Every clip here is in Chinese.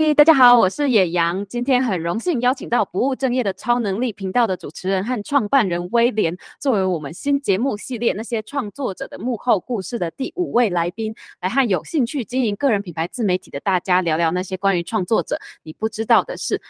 嘿，大家好，我是野羊。今天很荣幸邀请到不务正业的超能力频道的主持人和创办人威廉，作为我们新节目系列那些创作者的幕后故事的第五位来宾，来和有兴趣经营个人品牌自媒体的大家聊聊那些关于创作者你不知道的事。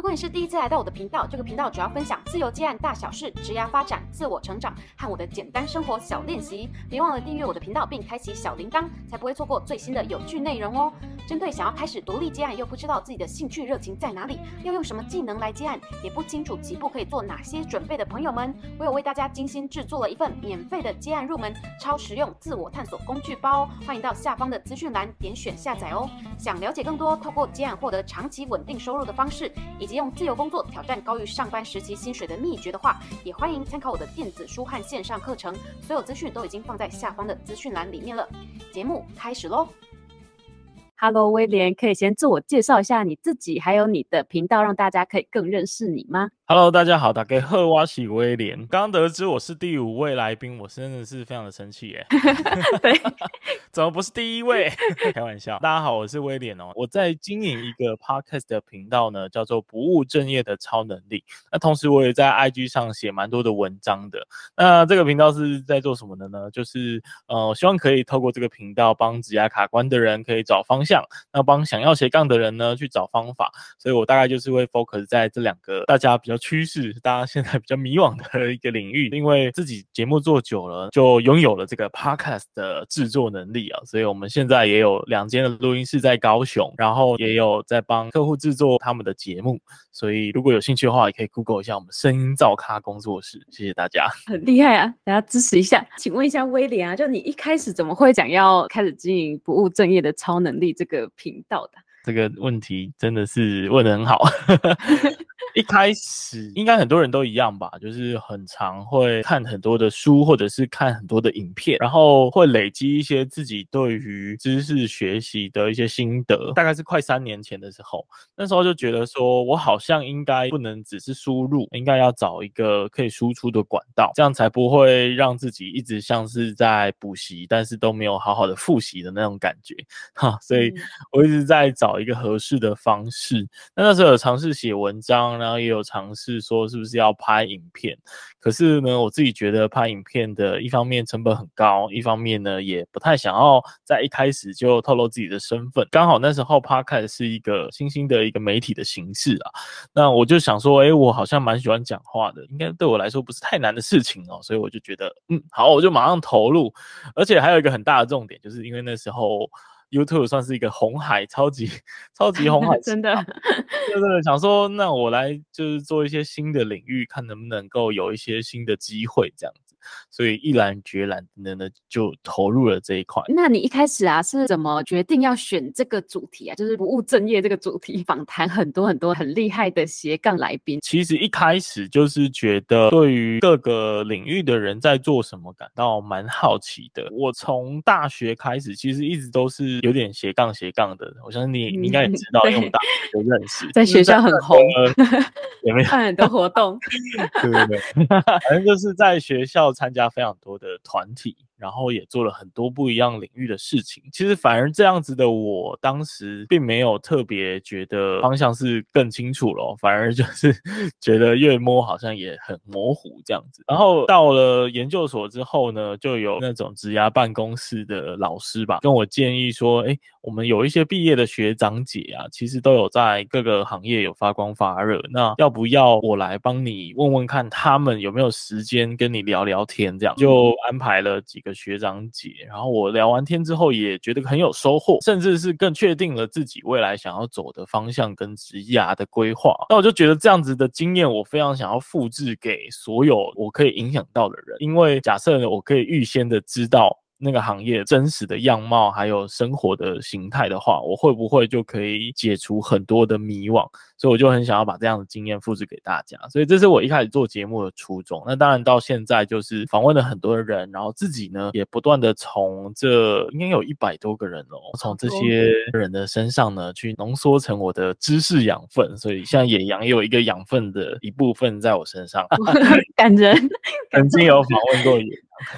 如果你是第一次来到我的频道，这个频道主要分享自由接案大小事、职涯发展、自我成长和我的简单生活小练习。别忘了订阅我的频道并开启小铃铛，才不会错过最新的有趣内容哦。针对想要开始独立接案又不知道自己的兴趣热情在哪里，要用什么技能来接案，也不清楚起步可以做哪些准备的朋友们，我有为大家精心制作了一份免费的接案入门超实用自我探索工具包，欢迎到下方的资讯栏点选下载哦。想了解更多透过接案获得长期稳定收入的方式，以及用自由工作挑战高于上班时期薪水的秘诀的话，也欢迎参考我的电子书和线上课程，所有资讯都已经放在下方的资讯栏里面了。节目开始喽！Hello，威廉，可以先自我介绍一下你自己，还有你的频道，让大家可以更认识你吗？Hello，大家好，打给赫瓦喜威廉。刚得知我是第五位来宾，我真的是非常的生气耶。对，怎么不是第一位？开玩笑。大家好，我是威廉哦。我在经营一个 podcast 的频道呢，叫做不务正业的超能力。那同时我也在 IG 上写蛮多的文章的。那这个频道是在做什么的呢？就是呃，我希望可以透过这个频道帮职涯卡关的人可以找方向，那帮想要斜杠的人呢去找方法。所以我大概就是会 focus 在这两个大家比较。趋势，大家现在比较迷惘的一个领域，因为自己节目做久了，就拥有了这个 podcast 的制作能力啊，所以我们现在也有两间的录音室在高雄，然后也有在帮客户制作他们的节目，所以如果有兴趣的话，也可以 Google 一下我们声音造咖工作室。谢谢大家，很厉害啊，大家支持一下。请问一下威廉啊，就你一开始怎么会讲要开始经营不务正业的超能力这个频道的？这个问题真的是问的很好。一开始应该很多人都一样吧，就是很常会看很多的书，或者是看很多的影片，然后会累积一些自己对于知识学习的一些心得。大概是快三年前的时候，那时候就觉得说，我好像应该不能只是输入，应该要找一个可以输出的管道，这样才不会让自己一直像是在补习，但是都没有好好的复习的那种感觉。哈，所以我一直在找找一个合适的方式。那那时候有尝试写文章。然后也有尝试说是不是要拍影片，可是呢，我自己觉得拍影片的一方面成本很高，一方面呢也不太想要在一开始就透露自己的身份。刚好那时候 Podcast 是一个新兴的一个媒体的形式啊，那我就想说，哎，我好像蛮喜欢讲话的，应该对我来说不是太难的事情哦，所以我就觉得，嗯，好，我就马上投入。而且还有一个很大的重点，就是因为那时候。YouTube 算是一个红海，超级超级红海，真的，就是想说，那我来就是做一些新的领域，看能不能够有一些新的机会，这样子。所以毅然决然的呢，就投入了这一块。那你一开始啊，是怎么决定要选这个主题啊？就是不务正业这个主题，访谈很多很多很厉害的斜杠来宾。其实一开始就是觉得对于各个领域的人在做什么感到蛮好奇的。我从大学开始，其实一直都是有点斜杠斜杠的。我相信你，你应该也知道，因为我们大学都认识，在学校很红，有没有看 很多活动？对对对，反正就是在学校。参加非常多的团体。然后也做了很多不一样领域的事情。其实反而这样子的我，当时并没有特别觉得方向是更清楚了，反而就是 觉得越摸好像也很模糊这样子。然后到了研究所之后呢，就有那种职涯办公室的老师吧，跟我建议说，哎，我们有一些毕业的学长姐啊，其实都有在各个行业有发光发热，那要不要我来帮你问问看，他们有没有时间跟你聊聊天？这样就安排了几个。学长姐，然后我聊完天之后也觉得很有收获，甚至是更确定了自己未来想要走的方向跟职涯的规划。那我就觉得这样子的经验，我非常想要复制给所有我可以影响到的人，因为假设，我可以预先的知道。那个行业真实的样貌，还有生活的形态的话，我会不会就可以解除很多的迷惘？所以我就很想要把这样的经验复制给大家。所以这是我一开始做节目的初衷。那当然到现在就是访问了很多人，然后自己呢也不断的从这应该有一百多个人哦，从这些人的身上呢去浓缩成我的知识养分。所以像野羊也有一个养分的一部分在我身上，感人。曾经有访问过。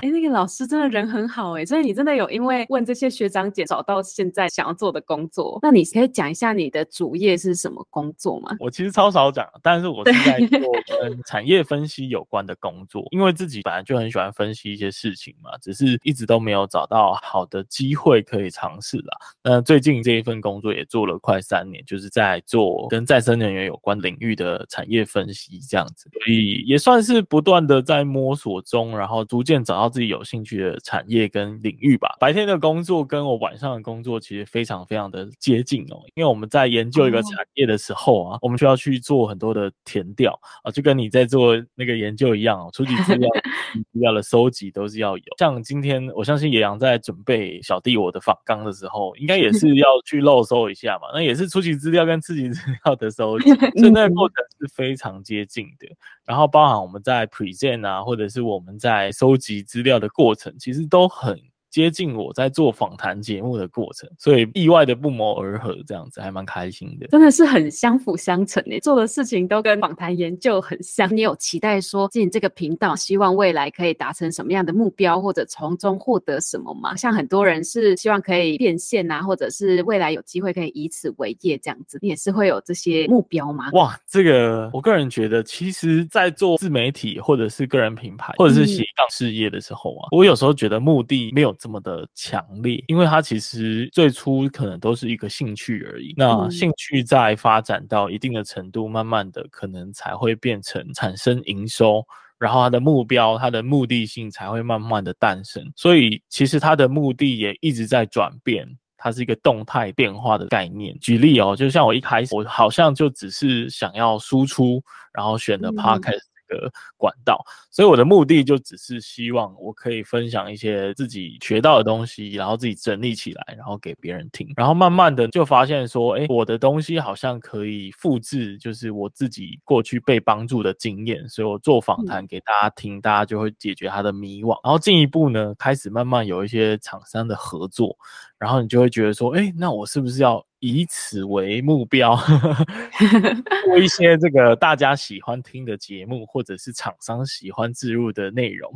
哎，那个老师真的人很好哎，所以你真的有因为问这些学长姐找到现在想要做的工作。那你可以讲一下你的主业是什么工作吗？我其实超少讲，但是我是在做跟产业分析有关的工作，因为自己本来就很喜欢分析一些事情嘛，只是一直都没有找到好的机会可以尝试啦。那最近这一份工作也做了快三年，就是在做跟再生能源有关领域的产业分析这样子，所以也算是不断的在摸索中，然后逐渐找到自己有兴趣的产业跟领域吧。白天的工作跟我晚上的工作其实非常非常的接近哦，因为我们在研究一个产业的时候啊，我们需要去做很多的填调啊，就跟你在做那个研究一样哦，初级资料、资料的收集都是要有。像今天，我相信野羊在准备小弟我的访纲的时候，应该也是要去漏搜一下嘛，那也是初级资料跟次级资料的收集，所以那个过程是非常接近的。然后包含我们在 present 啊，或者是我们在收集资料的过程，其实都很。接近我在做访谈节目的过程，所以意外的不谋而合，这样子还蛮开心的。真的是很相辅相成诶，做的事情都跟访谈研究很像。你有期待说进这个频道，希望未来可以达成什么样的目标，或者从中获得什么吗？像很多人是希望可以变现啊，或者是未来有机会可以以此为业这样子，你也是会有这些目标吗？哇，这个我个人觉得，其实，在做自媒体或者是个人品牌或者是斜杠事业的时候啊，嗯、我有时候觉得目的没有。这么的强烈，因为它其实最初可能都是一个兴趣而已。那兴趣在发展到一定的程度，慢慢的可能才会变成产生营收，然后它的目标、它的目的性才会慢慢的诞生。所以其实它的目的也一直在转变，它是一个动态变化的概念。举例哦，就像我一开始，我好像就只是想要输出，然后选了 Podcast。的管道，所以我的目的就只是希望我可以分享一些自己学到的东西，然后自己整理起来，然后给别人听。然后慢慢的就发现说，哎，我的东西好像可以复制，就是我自己过去被帮助的经验。所以我做访谈给大家听，大家就会解决他的迷惘。然后进一步呢，开始慢慢有一些厂商的合作，然后你就会觉得说，哎，那我是不是要以此为目标，做一些这个大家喜欢听的节目，或者是厂商喜欢置入的内容。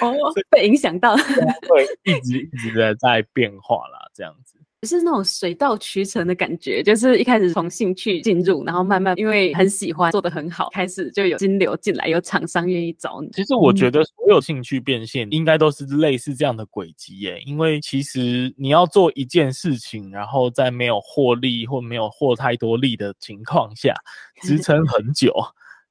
哦，被影响到，会，一直一直的在变化啦，这样子。是那种水到渠成的感觉，就是一开始从兴趣进入，然后慢慢因为很喜欢做得很好，开始就有金流进来，有厂商愿意找你。其实我觉得所有兴趣变现应该都是类似这样的轨迹耶，因为其实你要做一件事情，然后在没有获利或没有获太多利的情况下，支撑很久。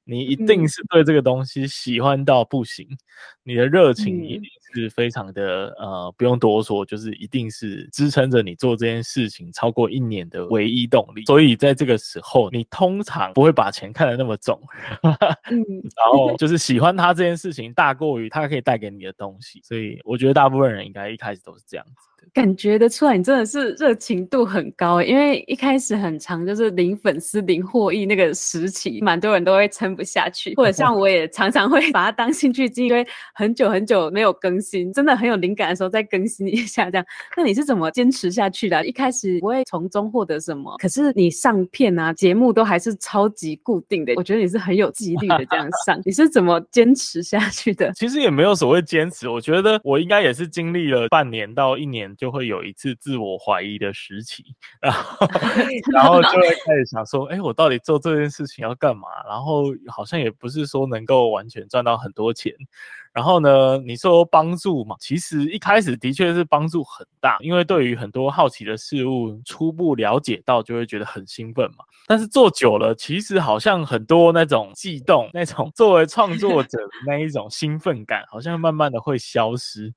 你一定是对这个东西喜欢到不行，嗯、你的热情一定是非常的、嗯、呃，不用多说，就是一定是支撑着你做这件事情超过一年的唯一动力。所以在这个时候，你通常不会把钱看得那么重，嗯、然后就是喜欢他这件事情大过于他可以带给你的东西。所以我觉得大部分人应该一开始都是这样子。感觉得出来，你真的是热情度很高，因为一开始很长，就是零粉丝零获益那个时期，蛮多人都会撑不下去，或者像我也常常会把它当兴趣因为很久很久没有更新，真的很有灵感的时候再更新一下这样。那你是怎么坚持下去的？一开始不会从中获得什么，可是你上片啊节目都还是超级固定的，我觉得你是很有纪律的这样上，你是怎么坚持下去的？其实也没有所谓坚持，我觉得我应该也是经历了半年到一年。就会有一次自我怀疑的时期，然后 然后就会开始想说，哎，我到底做这件事情要干嘛？然后好像也不是说能够完全赚到很多钱。然后呢，你说帮助嘛，其实一开始的确是帮助很大，因为对于很多好奇的事物初步了解到，就会觉得很兴奋嘛。但是做久了，其实好像很多那种悸动，那种 作为创作者的那一种兴奋感，好像慢慢的会消失。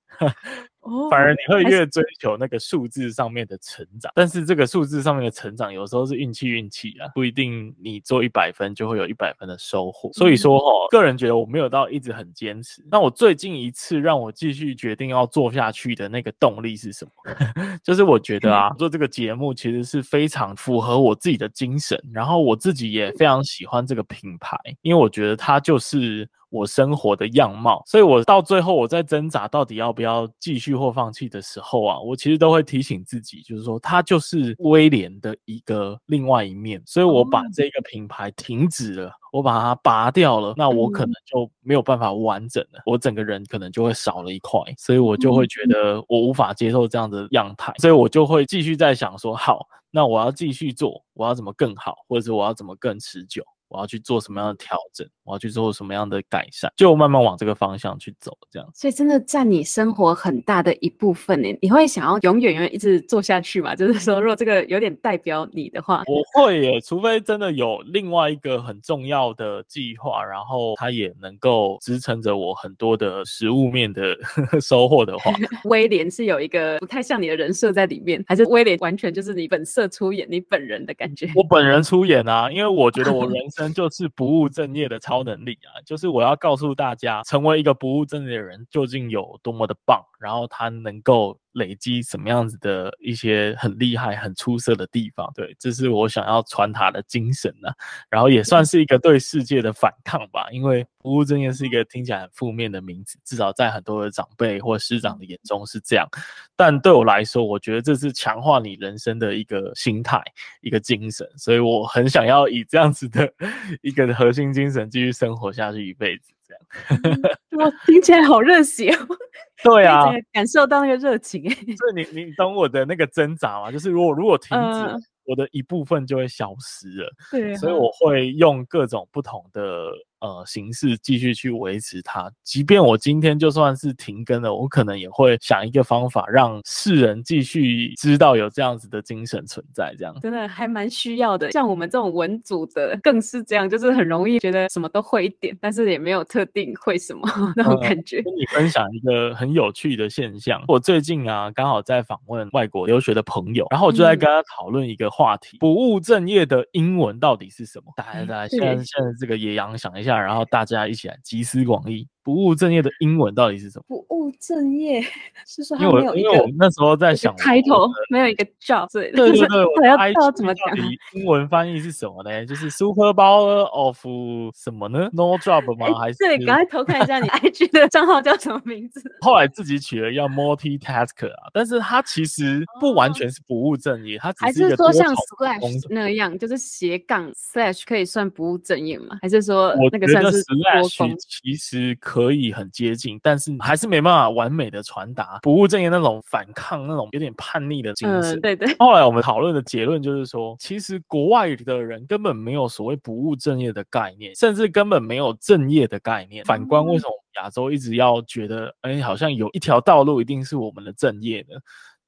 反而你会越追求那个数字上面的成长，但是这个数字上面的成长有时候是运气运气啊，不一定你做一百分就会有一百分的收获。所以说哈，个人觉得我没有到一直很坚持。那我最近一次让我继续决定要做下去的那个动力是什么？就是我觉得啊，做这个节目其实是非常符合我自己的精神，然后我自己也非常喜欢这个品牌，因为我觉得它就是。我生活的样貌。所以我到最后我在挣扎到底要不要继续或放弃的时候啊，我其实都会提醒自己，就是说它就是威廉的一个另外一面。所以我把这个品牌停止了。我把它拔掉了，那我可能就没有办法完整了，我整个人可能就会少了一块，所以我就会觉得我无法接受这样的样态，所以我就会继续在想说，好，那我要继续做，我要怎么更好，或者是我要怎么更持久。我要去做什么样的调整？我要去做什么样的改善？就慢慢往这个方向去走，这样。所以真的占你生活很大的一部分呢。你会想要永远永远一直做下去吗？就是说，如果这个有点代表你的话，我会耶。除非真的有另外一个很重要的计划，然后它也能够支撑着我很多的食物面的 收获的话。威廉是有一个不太像你的人设在里面，还是威廉完全就是你本色出演，你本人的感觉？我本人出演啊，因为我觉得我人就是不务正业的超能力啊！就是我要告诉大家，成为一个不务正业的人究竟有多么的棒，然后他能够。累积什么样子的一些很厉害、很出色的地方，对，这是我想要传达的精神呢、啊。然后也算是一个对世界的反抗吧，因为不务正业是一个听起来很负面的名字，至少在很多的长辈或师长的眼中是这样。但对我来说，我觉得这是强化你人生的一个心态、一个精神，所以我很想要以这样子的 一个核心精神继续生活下去一辈子。这样，哇，听起来好热血哦！对啊，感受到那个热情哎。所以你你懂我的那个挣扎吗？就是如果如果停止，呃、我的一部分就会消失了。对、啊，所以我会用各种不同的。呃，形式继续去维持它，即便我今天就算是停更了，我可能也会想一个方法，让世人继续知道有这样子的精神存在。这样真的还蛮需要的。像我们这种文组的，更是这样，就是很容易觉得什么都会一点，但是也没有特定会什么 那种感觉。呃，跟你分享一个很有趣的现象，我最近啊，刚好在访问外国留学的朋友，然后我就在跟他讨论一个话题：嗯、不务正业的英文到底是什么？大家大家现在现在这个野羊想一下。然后大家一起来集思广益。不务正业的英文到底是什么？不务正业是说他没有因为我那时候在想开头没有一个 job，对对对，我要知道怎么讲。英文翻译是什么呢？就是 superpower of 什么呢？No job 吗？还是对，赶快偷看一下你 IG 的账号叫什么名字？后来自己取了要 multitasker 啊，但是它其实不完全是不务正业，它只是还是说像 slash 那样，就是斜杠 slash 可以算不务正业吗？还是说那个算是 slash 其实？可以很接近，但是还是没办法完美的传达不务正业那种反抗、那种有点叛逆的精神。嗯、对对。后来我们讨论的结论就是说，其实国外的人根本没有所谓不务正业的概念，甚至根本没有正业的概念。反观为什么亚洲一直要觉得，哎，好像有一条道路一定是我们的正业呢？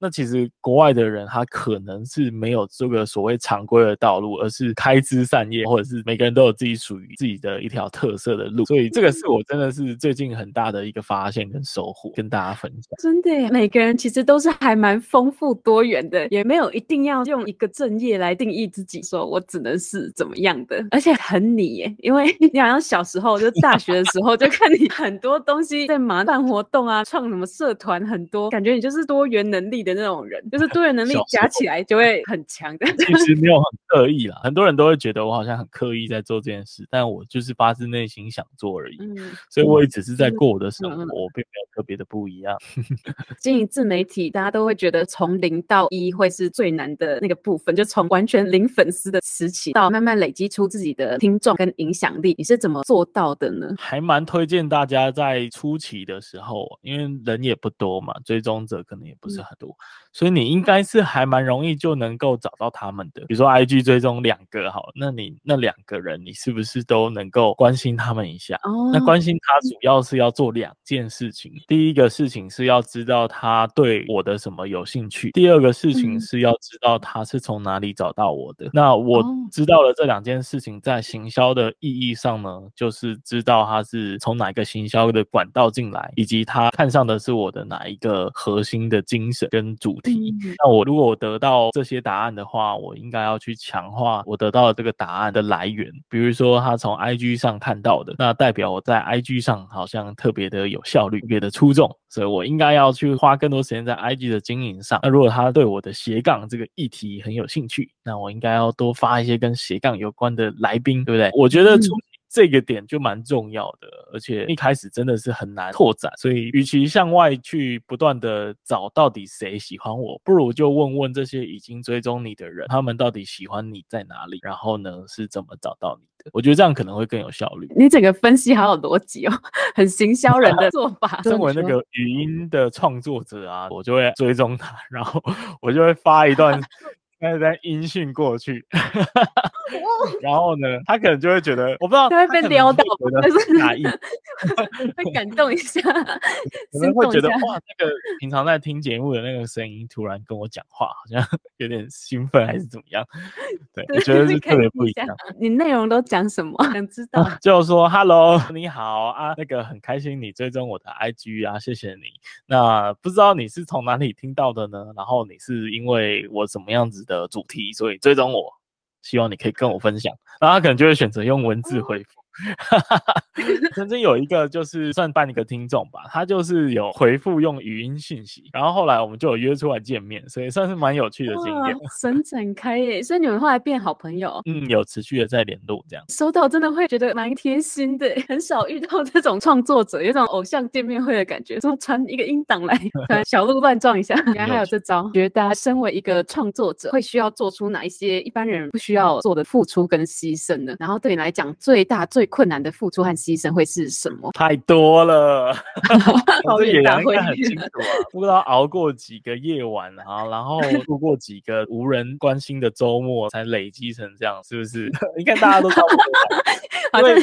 那其实国外的人他可能是没有这个所谓常规的道路，而是开枝散叶，或者是每个人都有自己属于自己的一条特色的路。所以这个是我真的是最近很大的一个发现跟收获，跟大家分享。真的耶，每个人其实都是还蛮丰富多元的，也没有一定要用一个正业来定义自己，说我只能是怎么样的，而且很你耶，因为你好像小时候就大学的时候就看你很多东西在麻办活动啊，创什么社团，很多感觉你就是多元能力的。那种人就是多元能力加起来就会很强的。其实没有很刻意啦，很多人都会觉得我好像很刻意在做这件事，但我就是发自内心想做而已。嗯，所以我也只是在过我的生活，我并没有特别的不一样。经营自媒体，大家都会觉得从零到一会是最难的那个部分，就从完全零粉丝的时期到慢慢累积出自己的听众跟影响力，你是怎么做到的呢？还蛮推荐大家在初期的时候，因为人也不多嘛，追踪者可能也不是很多。嗯所以你应该是还蛮容易就能够找到他们的，比如说 IG 追踪两个好，那你那两个人你是不是都能够关心他们一下？哦，那关心他主要是要做两件事情，第一个事情是要知道他对我的什么有兴趣，第二个事情是要知道他是从哪里找到我的。那我知道了这两件事情，在行销的意义上呢，就是知道他是从哪个行销的管道进来，以及他看上的是我的哪一个核心的精神跟主题。那我如果我得到这些答案的话，我应该要去强化我得到的这个答案的来源。比如说他从 IG 上看到的，那代表我在 IG 上好像特别的有效率，特别的出众，所以我应该要去花更多时间在 IG 的经营上。那如果他对我的斜杠这个议题很有兴趣，那我应该要多发一些跟斜杠有关的来宾，对不对？我觉得出这个点就蛮重要的，而且一开始真的是很难拓展，所以与其向外去不断的找到底谁喜欢我，不如就问问这些已经追踪你的人，他们到底喜欢你在哪里，然后呢是怎么找到你的？我觉得这样可能会更有效率。你整个分析好有逻辑哦，很行销人的做法。身为那个语音的创作者啊，我就会追踪他，然后 我就会发一段。那在音讯过去，然后呢，他可能就会觉得，我不知道他会被撩到，还是哪意，会感动一下，可能会觉得哇，那个平常在听节目的那个声音，突然跟我讲话，好像 有点兴奋，还是怎么样？对，我觉得是特别不一样。你内容都讲什么？想知道？就说 Hello，你好啊，那个很开心你追踪我的 IG 啊，谢谢你。那不知道你是从哪里听到的呢？然后你是因为我怎么样子的主题，所以追踪我，希望你可以跟我分享。然后他可能就会选择用文字回复。曾经有一个就是算半一个听众吧，他就是有回复用语音讯息，然后后来我们就有约出来见面，所以算是蛮有趣的经验。神展开耶！所以你们后来变好朋友？嗯，有持续的在联络这样。收到真的会觉得蛮贴心的，很少遇到这种创作者，有种偶像见面会的感觉，说传一个音档来，小鹿乱撞一下。原来还有这招，觉得大家身为一个创作者，会需要做出哪一些一般人不需要做的付出跟牺牲呢？然后对你来讲，最大最困难的付出和牺牲会是什么？太多了，这野羊应该很清楚啊，不知道熬过几个夜晚啊，然后 度过几个无人关心的周末，才累积成这样，是不是？应该大家都差不多。因为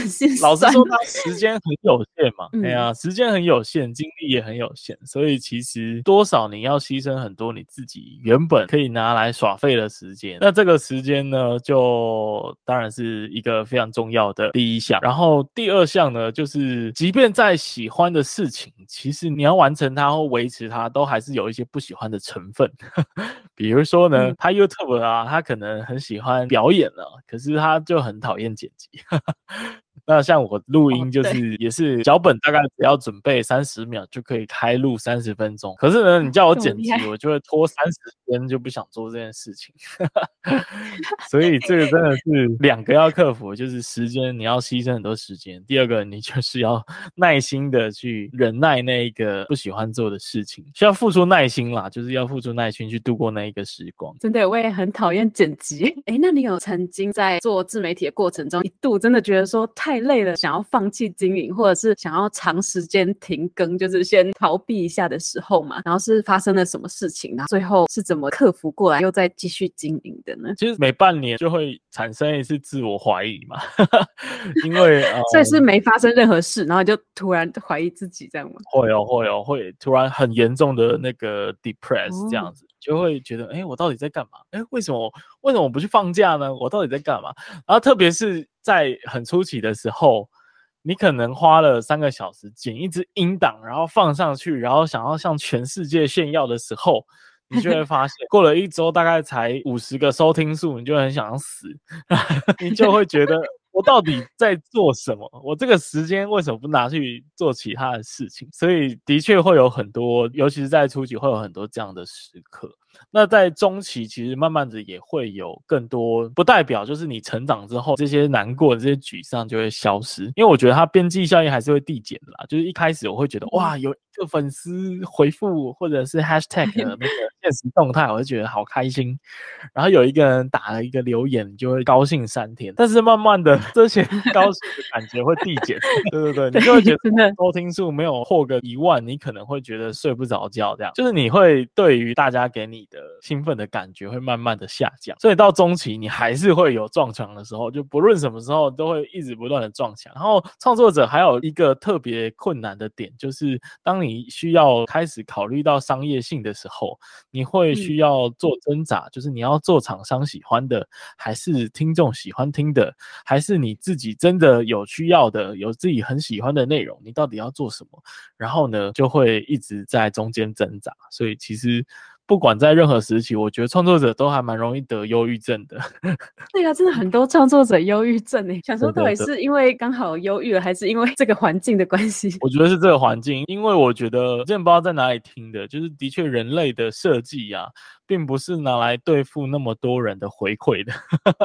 老实说，他时间很有限嘛，哎呀，时间很有限，精力也很有限，所以其实多少你要牺牲很多你自己原本可以拿来耍废的时间。那这个时间呢，就当然是一个非常重要的第一项。然后第二项呢，就是即便在喜欢的事情，其实你要完成它或维持它，都还是有一些不喜欢的成分。比如说呢，他 YouTube 啊，他可能很喜欢表演了，可是他就很讨厌剪辑。那像我录音就是 也是脚本，大概只要准备三十秒就可以开录三十分钟。可是呢，你叫我剪辑，我就会拖三十天，就不想做这件事情。所以这个真的是两个要克服，就是时间你要牺牲很多时间。第二个，你就是要耐心的去忍耐那一个不喜欢做的事情，需要付出耐心啦，就是要付出耐心去度过那一个时光。真的，我也很讨厌剪辑。哎，那你有曾经在做自媒体的过程中，一度真的觉得说太累了，想要放弃经营，或者是想要长时间停更，就是先逃避一下的时候嘛？然后是发生了什么事情？然后最后是怎么克服过来，又再继续经营的呢？其实每半年就会产生一次自我怀疑嘛，因为这、呃、是没发生任何事，然后就突然怀疑自己这样吗？会哦，会哦，会突然很严重的那个 depress 这样子。哦就会觉得，哎，我到底在干嘛？哎，为什么为什么我不去放假呢？我到底在干嘛？然后特别是在很初期的时候，你可能花了三个小时剪一支音档，然后放上去，然后想要向全世界炫耀的时候，你就会 发现，过了一周大概才五十个收听数，你就很想要死，你就会觉得。我到底在做什么？我这个时间为什么不拿去做其他的事情？所以的确会有很多，尤其是在初期会有很多这样的时刻。那在中期，其实慢慢的也会有更多，不代表就是你成长之后，这些难过的这些沮丧就会消失。因为我觉得它边际效应还是会递减的啦。就是一开始我会觉得哇，有粉丝回复或者是 hashtag 的那个现实动态，我就觉得好开心。然后有一个人打了一个留言，你就会高兴三天。但是慢慢的。这些高兴的感觉会递减，对对对，你就会觉得收听数没有破个一万，你可能会觉得睡不着觉，这样就是你会对于大家给你的兴奋的感觉会慢慢的下降，所以到中期你还是会有撞墙的时候，就不论什么时候都会一直不断的撞墙。然后创作者还有一个特别困难的点，就是当你需要开始考虑到商业性的时候，你会需要做挣扎，就是你要做厂商喜欢的，还是听众喜欢听的，还是。你自己真的有需要的，有自己很喜欢的内容，你到底要做什么？然后呢，就会一直在中间挣扎。所以其实不管在任何时期，我觉得创作者都还蛮容易得忧郁症的。对啊，真的很多创作者忧郁症诶，想说到底是因为刚好忧郁了，还是因为这个环境的关系？我觉得是这个环境，因为我觉得之前不知道在哪里听的，就是的确人类的设计呀，并不是拿来对付那么多人的回馈的。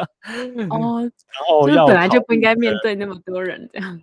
哦，然后要本来就不应该面对那么多人这样。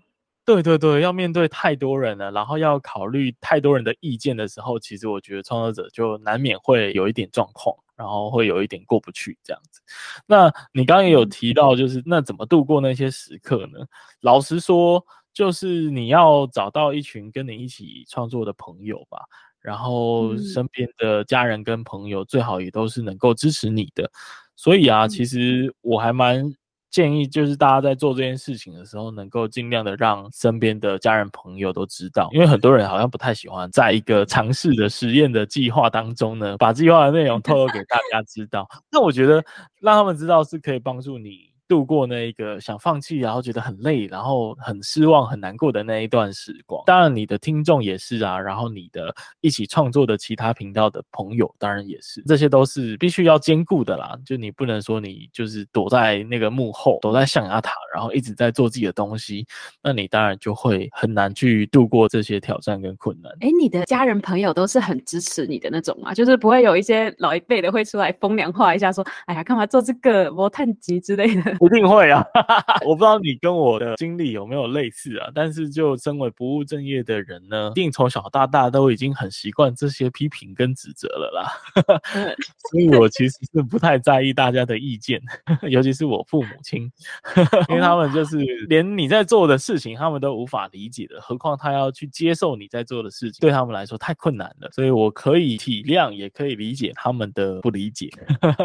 对对对，要面对太多人了，然后要考虑太多人的意见的时候，其实我觉得创作者就难免会有一点状况，然后会有一点过不去这样子。那你刚刚也有提到，就是那怎么度过那些时刻呢？老实说，就是你要找到一群跟你一起创作的朋友吧，然后身边的家人跟朋友最好也都是能够支持你的。所以啊，其实我还蛮。建议就是大家在做这件事情的时候，能够尽量的让身边的家人朋友都知道，因为很多人好像不太喜欢在一个尝试的实验的计划当中呢，把计划的内容 透露给大家知道。那我觉得让他们知道是可以帮助你。度过那一个想放弃，然后觉得很累，然后很失望、很难过的那一段时光。当然，你的听众也是啊，然后你的一起创作的其他频道的朋友，当然也是，这些都是必须要兼顾的啦。就你不能说你就是躲在那个幕后，躲在象牙塔，然后一直在做自己的东西，那你当然就会很难去度过这些挑战跟困难。哎，你的家人朋友都是很支持你的那种吗？就是不会有一些老一辈的会出来风凉话一下，说：“哎呀，干嘛做这个磨炭机之类的。”一定会啊，我不知道你跟我的经历有没有类似啊，但是就身为不务正业的人呢，一定从小到大都已经很习惯这些批评跟指责了啦，所以我其实是不太在意大家的意见，尤其是我父母亲，因为他们就是连你在做的事情他们都无法理解的，何况他要去接受你在做的事情，对他们来说太困难了，所以我可以体谅，也可以理解他们的不理解。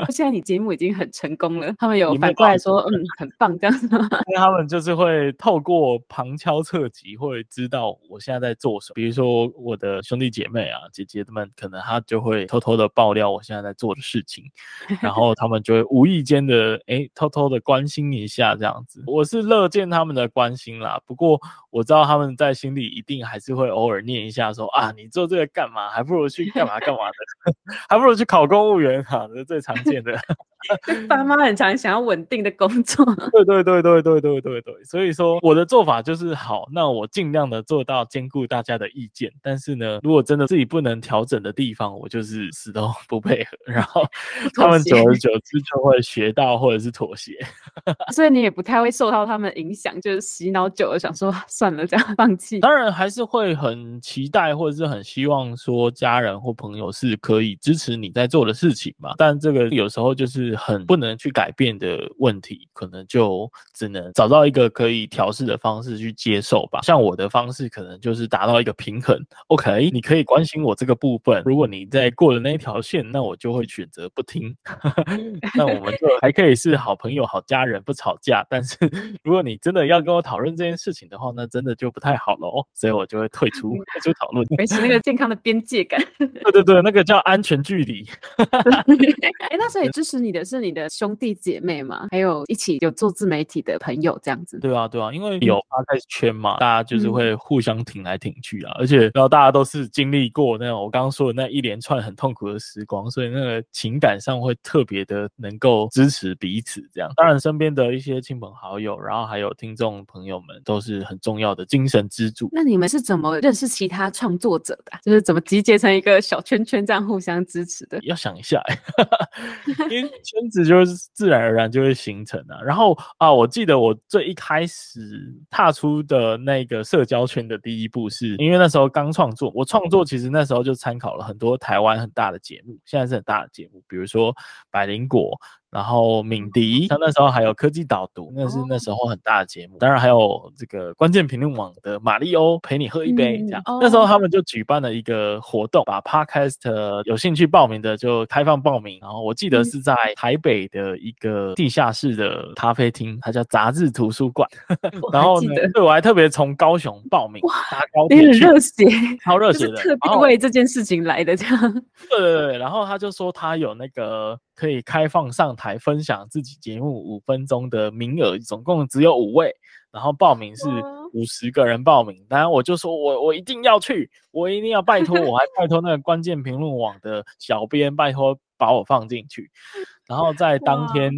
现在你节目已经很成功了，他们有反过来说，嗯。很棒，这样子，因为他们就是会透过旁敲侧击，会知道我现在在做什么。比如说我的兄弟姐妹啊、姐姐们，可能他就会偷偷的爆料我现在在做事情，然后他们就会无意间的哎、偷偷的关心一下这样子。我是乐见他们的关心啦，不过我知道他们在心里一定还是会偶尔念一下说，说啊，你做这个干嘛？还不如去干嘛干嘛的，还不如去考公务员哈，这是最常见的。爸妈很常想要稳定的工作。对对对对对对对对，所以说我的做法就是好，那我尽量的做到兼顾大家的意见，但是呢，如果真的自己不能调整的地方，我就是死都 不配合，然后他们久而久之就会学到或者是妥协，所以你也不太会受到他们影响，就是洗脑久了，想说算了，这样放弃。当然还是会很期待或者是很希望说家人或朋友是可以支持你在做的事情嘛，但这个有时候就是很不能去改变的问题，可能就。只能找到一个可以调试的方式去接受吧。像我的方式，可能就是达到一个平衡。OK，你可以关心我这个部分。如果你在过了那一条线，那我就会选择不听。那我们就还可以是好朋友、好家人，不吵架。但是 如果你真的要跟我讨论这件事情的话，那真的就不太好了哦。所以我就会退出，退出讨论，维持那个健康的边界感。对对对，那个叫安全距离。哎，那所以支持你的是你的兄弟姐妹吗？还有一起有做自媒体的朋友这样子，对啊，对啊，因为有 Podcast 圈嘛，大家就是会互相挺来挺去啊，嗯、而且然后大家都是经历过那种我刚刚说的那一连串很痛苦的时光，所以那个情感上会特别的能够支持彼此这样。当然，身边的一些亲朋好友，然后还有听众朋友们，都是很重要的精神支柱。那你们是怎么认识其他创作者的？就是怎么集结成一个小圈圈，这样互相支持的？要想一下，因为圈子就是自然而然就会形成啊。然后啊，我。记得我最一开始踏出的那个社交圈的第一步，是因为那时候刚创作。我创作其实那时候就参考了很多台湾很大的节目，现在是很大的节目，比如说百灵果。然后敏迪，他那时候还有科技导读，那是那时候很大的节目。当然还有这个关键评论网的马里欧陪你喝一杯，这样。嗯、那时候他们就举办了一个活动，把 Podcast 有兴趣报名的就开放报名。然后我记得是在台北的一个地下室的咖啡厅，它叫杂志图书馆。然后呢，对，我还特别从高雄报名，搭高铁去，热血，超热血的，特别为这件事情来的这样。对对对，然后他就说他有那个。可以开放上台分享自己节目五分钟的名额，总共只有五位，然后报名是五十个人报名，当然我就说我我一定要去，我一定要拜托，我还拜托那个关键评论网的小编拜托把我放进去。然后在当天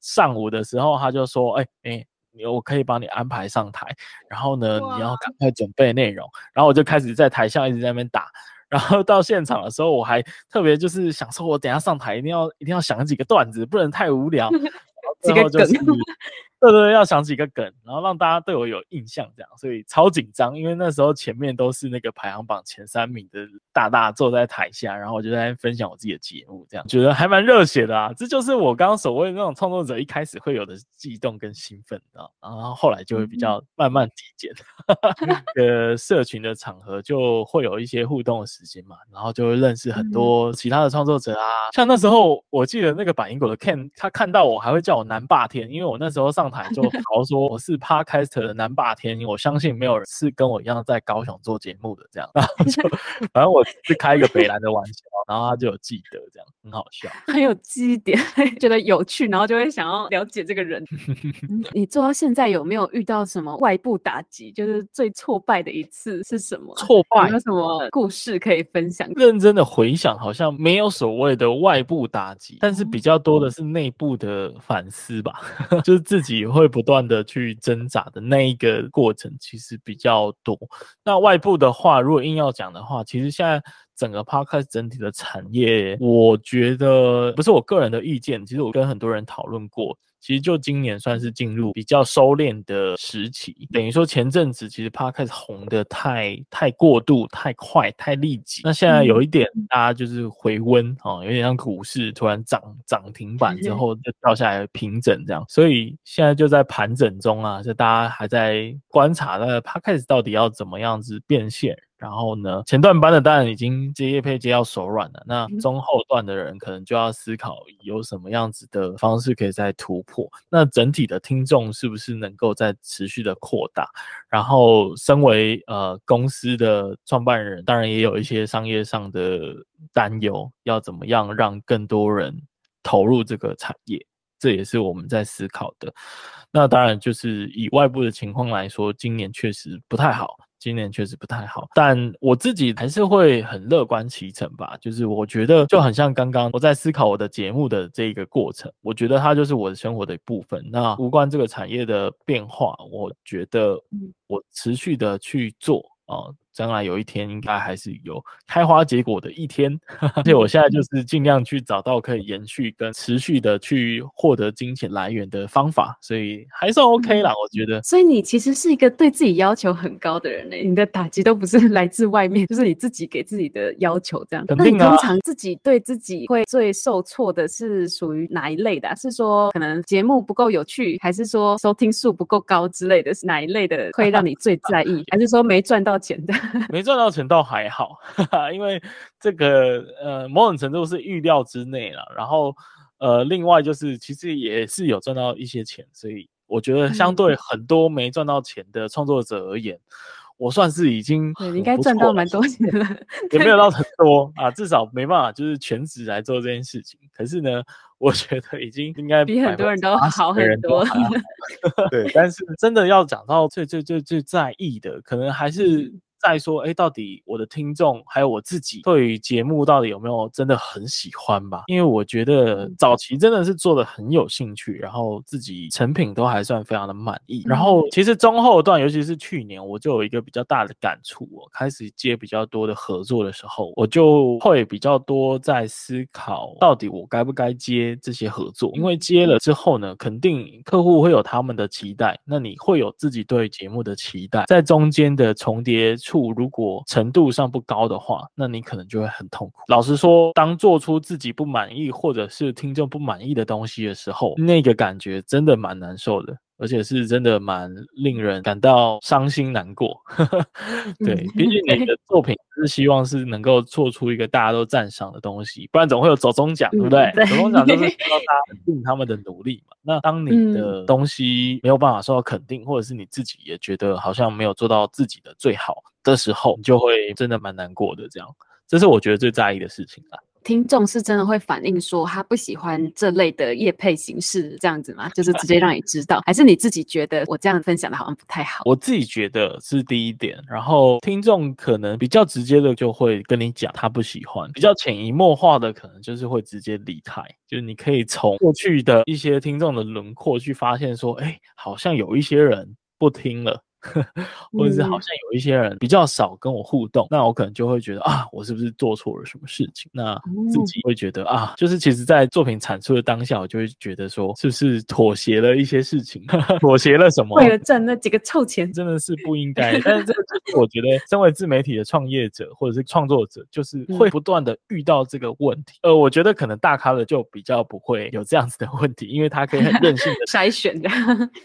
上午的时候，他就说：“哎哎，我可以帮你安排上台，然后呢，你要赶快准备内容。”然后我就开始在台下一直在那边打。然后到现场的时候，我还特别就是想说，我等下上台一定要一定要想几个段子，不能太无聊。几个梗。对对，要想几个梗，然后让大家对我有印象，这样，所以超紧张，因为那时候前面都是那个排行榜前三名的大大坐在台下，然后我就在分享我自己的节目，这样觉得还蛮热血的啊。这就是我刚刚所谓的那种创作者一开始会有的悸动跟兴奋啊，然后后来就会比较慢慢递减。呃，社群的场合就会有一些互动的时间嘛，然后就会认识很多其他的创作者啊。像那时候我记得那个百英果的 Ken，他看到我还会叫我南霸天，因为我那时候上。就 豪说我是 Podcaster 的南霸天，我相信没有人是跟我一样在高雄做节目的这样，然后就 反正我是开一个北兰的玩笑，然后他就有记得这样，很好笑，很有记忆点，觉得有趣，然后就会想要了解这个人。你做到现在有没有遇到什么外部打击？就是最挫败的一次是什么？挫败？有没有什么故事可以分享？认真的回想，好像没有所谓的外部打击，但是比较多的是内部的反思吧，就是自己。也会不断的去挣扎的那一个过程，其实比较多。那外部的话，如果硬要讲的话，其实现在整个 Podcast 整体的产业，我觉得不是我个人的意见，其实我跟很多人讨论过。其实就今年算是进入比较收敛的时期，等于说前阵子其实 Podcast 红的太太过度、太快、太立即。那现在有一点，大家就是回温啊，有点像股市突然涨涨停板之后就掉下来平整这样，所以现在就在盘整中啊，就大家还在观察那个 Podcast 到底要怎么样子变现。然后呢，前段班的当然已经接业配接到手软了，那中后段的人可能就要思考有什么样子的方式可以再突破。那整体的听众是不是能够再持续的扩大？然后，身为呃公司的创办人，当然也有一些商业上的担忧，要怎么样让更多人投入这个产业？这也是我们在思考的。那当然就是以外部的情况来说，今年确实不太好。今年确实不太好，但我自己还是会很乐观其成吧。就是我觉得就很像刚刚我在思考我的节目的这个过程，我觉得它就是我的生活的一部分。那无关这个产业的变化，我觉得我持续的去做啊。呃将来有一天应该还是有开花结果的一天，而且我现在就是尽量去找到可以延续跟持续的去获得金钱来源的方法，所以还算 OK 啦，我觉得。所以你其实是一个对自己要求很高的人呢，你的打击都不是 来自外面，就是你自己给自己的要求这样。肯定啊。那你通常自己对自己会最受挫的是属于哪一类的啊？是说可能节目不够有趣，还是说收听数不够高之类的？是哪一类的会让你最在意？还是说没赚到钱的？没赚到钱倒还好，哈哈，因为这个呃某种程度是预料之内了。然后呃另外就是其实也是有赚到一些钱，所以我觉得相对很多没赚到钱的创作者而言，我算是已经对，应该赚到蛮多钱了，也没有到很多啊，至少没办法就是全职来做这件事情。可是呢，我觉得已经应该比很多人都好很多。对，但是真的要讲到最最最最在意的，可能还是。再说，哎，到底我的听众还有我自己对于节目到底有没有真的很喜欢吧？因为我觉得早期真的是做的很有兴趣，然后自己成品都还算非常的满意。然后其实中后段，尤其是去年，我就有一个比较大的感触，我开始接比较多的合作的时候，我就会比较多在思考，到底我该不该接这些合作？因为接了之后呢，肯定客户会有他们的期待，那你会有自己对节目的期待，在中间的重叠。如果程度上不高的话，那你可能就会很痛苦。老实说，当做出自己不满意或者是听众不满意的东西的时候，那个感觉真的蛮难受的。而且是真的蛮令人感到伤心难过，对，毕竟你的作品是希望是能够做出一个大家都赞赏的东西，不然总会有走中奖，对不对？走中奖就是需要大家肯定他们的努力嘛。那当你的东西没有办法受到肯定，或者是你自己也觉得好像没有做到自己的最好的时候，你就会真的蛮难过的。这样，这是我觉得最在意的事情啊。听众是真的会反映说他不喜欢这类的业配形式这样子吗？就是直接让你知道，还是你自己觉得我这样分享的好像不太好？我自己觉得是第一点，然后听众可能比较直接的就会跟你讲他不喜欢，比较潜移默化的可能就是会直接离开。就是你可以从过去的一些听众的轮廓去发现说，哎，好像有一些人不听了。或者是好像有一些人比较少跟我互动，嗯、那我可能就会觉得啊，我是不是做错了什么事情？那自己会觉得啊，就是其实，在作品产出的当下，我就会觉得说，是不是妥协了一些事情？妥协了什么？为了挣那几个臭钱，真的是不应该。但是这个就是我觉得，身为自媒体的创业者或者是创作者，就是会不断的遇到这个问题。呃，我觉得可能大咖的就比较不会有这样子的问题，因为他可以很任性的 筛选的。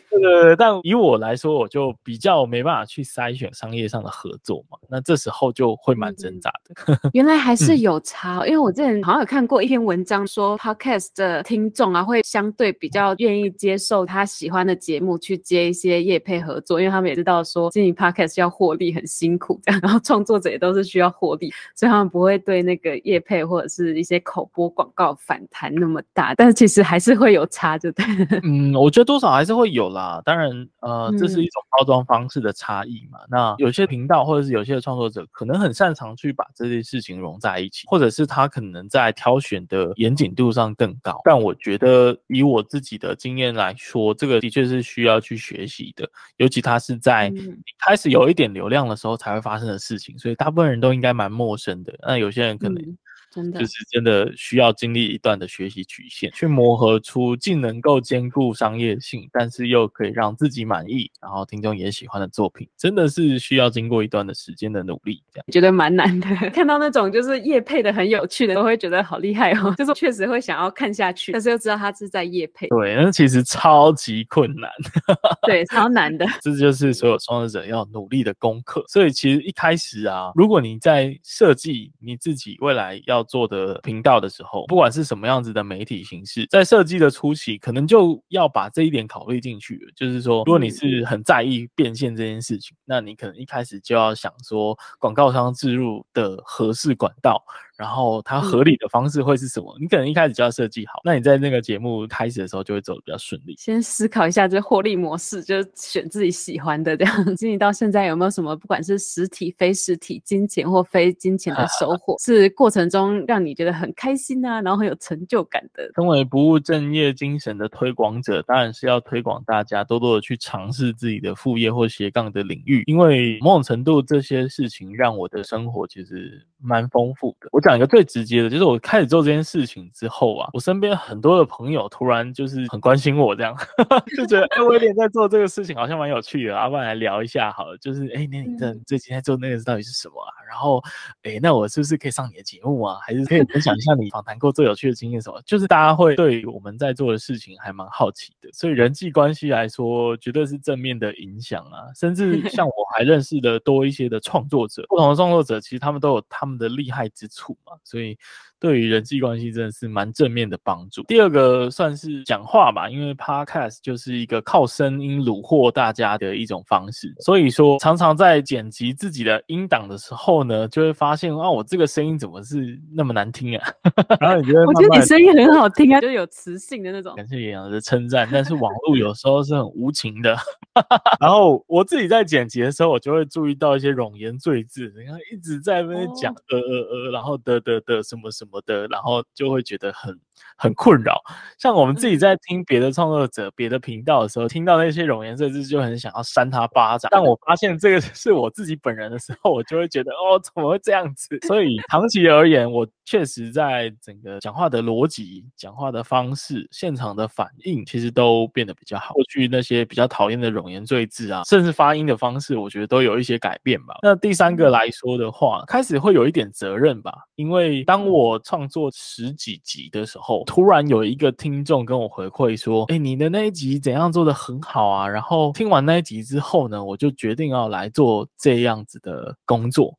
对对对，但以我来说，我就比较。我没办法去筛选商业上的合作嘛，那这时候就会蛮挣扎的。嗯、原来还是有差，嗯、因为我之前好像有看过一篇文章说，Podcast 的听众啊会相对比较愿意接受他喜欢的节目去接一些业配合作，因为他们也知道说经营 Podcast 要获利很辛苦，这样，然后创作者也都是需要获利，所以他们不会对那个业配或者是一些口播广告反弹那么大。但是其实还是会有差，就对。嗯，我觉得多少还是会有啦。当然，呃，这是一种包装方式的差异嘛，那有些频道或者是有些创作者可能很擅长去把这些事情融在一起，或者是他可能在挑选的严谨度上更高。但我觉得以我自己的经验来说，这个的确是需要去学习的，尤其他是在开始有一点流量的时候才会发生的事情，所以大部分人都应该蛮陌生的。那有些人可能。真的就是真的需要经历一段的学习曲线，去磨合出既能够兼顾商业性，但是又可以让自己满意，然后听众也喜欢的作品，真的是需要经过一段的时间的努力。这样觉得蛮难的。看到那种就是夜配的很有趣的，都会觉得好厉害哦，就是确实会想要看下去，但是又知道他是在夜配。对，那其实超级困难。对，超难的。这就是所有创作者要努力的功课。所以其实一开始啊，如果你在设计你自己未来要做的频道的时候，不管是什么样子的媒体形式，在设计的初期，可能就要把这一点考虑进去了。就是说，如果你是很在意变现这件事情，那你可能一开始就要想说，广告商置入的合适管道。然后它合理的方式会是什么？嗯、你可能一开始就要设计好，那你在那个节目开始的时候就会走得比较顺利。先思考一下这获利模式，就选自己喜欢的这样。经营到现在有没有什么，不管是实体、非实体、金钱或非金钱的收获，是过程中让你觉得很开心啊，然后很有成就感的？身为不务正业精神的推广者，当然是要推广大家多多的去尝试自己的副业或斜杠的领域，因为某种程度这些事情让我的生活其实蛮丰富的。我讲一个最直接的，就是我开始做这件事情之后啊，我身边很多的朋友突然就是很关心我，这样 就觉得哎，威廉在做这个事情好像蛮有趣的，要不然来聊一下好了。就是哎，那你这最近在做那个到底是什么啊？然后哎，那我是不是可以上你的节目啊？还是可以分享一下你访谈过最有趣的经验什么？就是大家会对我们在做的事情还蛮好奇的，所以人际关系来说，绝对是正面的影响啊。甚至 像我还认识的多一些的创作者，不同的创作者其实他们都有他他们的厉害之处嘛，所以。对于人际关系真的是蛮正面的帮助。第二个算是讲话吧，因为 Podcast 就是一个靠声音虏获大家的一种方式。所以说，常常在剪辑自己的音档的时候呢，就会发现啊，我这个声音怎么是那么难听啊？然后你觉得我觉得你声音很好听啊，就是有磁性的那种。感谢野羊的称赞，但是网络有时候是很无情的。然后我自己在剪辑的时候，我就会注意到一些冗言赘字，你看一直在那边讲呃呃呃，然后的的的什么什么么的，然后就会觉得很。很困扰，像我们自己在听别的创作者、别的频道的时候，听到那些冗言赘字，就很想要扇他巴掌。但我发现这个 是我自己本人的时候，我就会觉得，哦，怎么会这样子？所以长期而言，我确实在整个讲话的逻辑、讲话的方式、现场的反应，其实都变得比较好。过去那些比较讨厌的冗言赘字啊，甚至发音的方式，我觉得都有一些改变吧。那第三个来说的话，开始会有一点责任吧，因为当我创作十几集的时候。突然有一个听众跟我回馈说：“哎，你的那一集怎样做得很好啊！”然后听完那一集之后呢，我就决定要来做这样子的工作。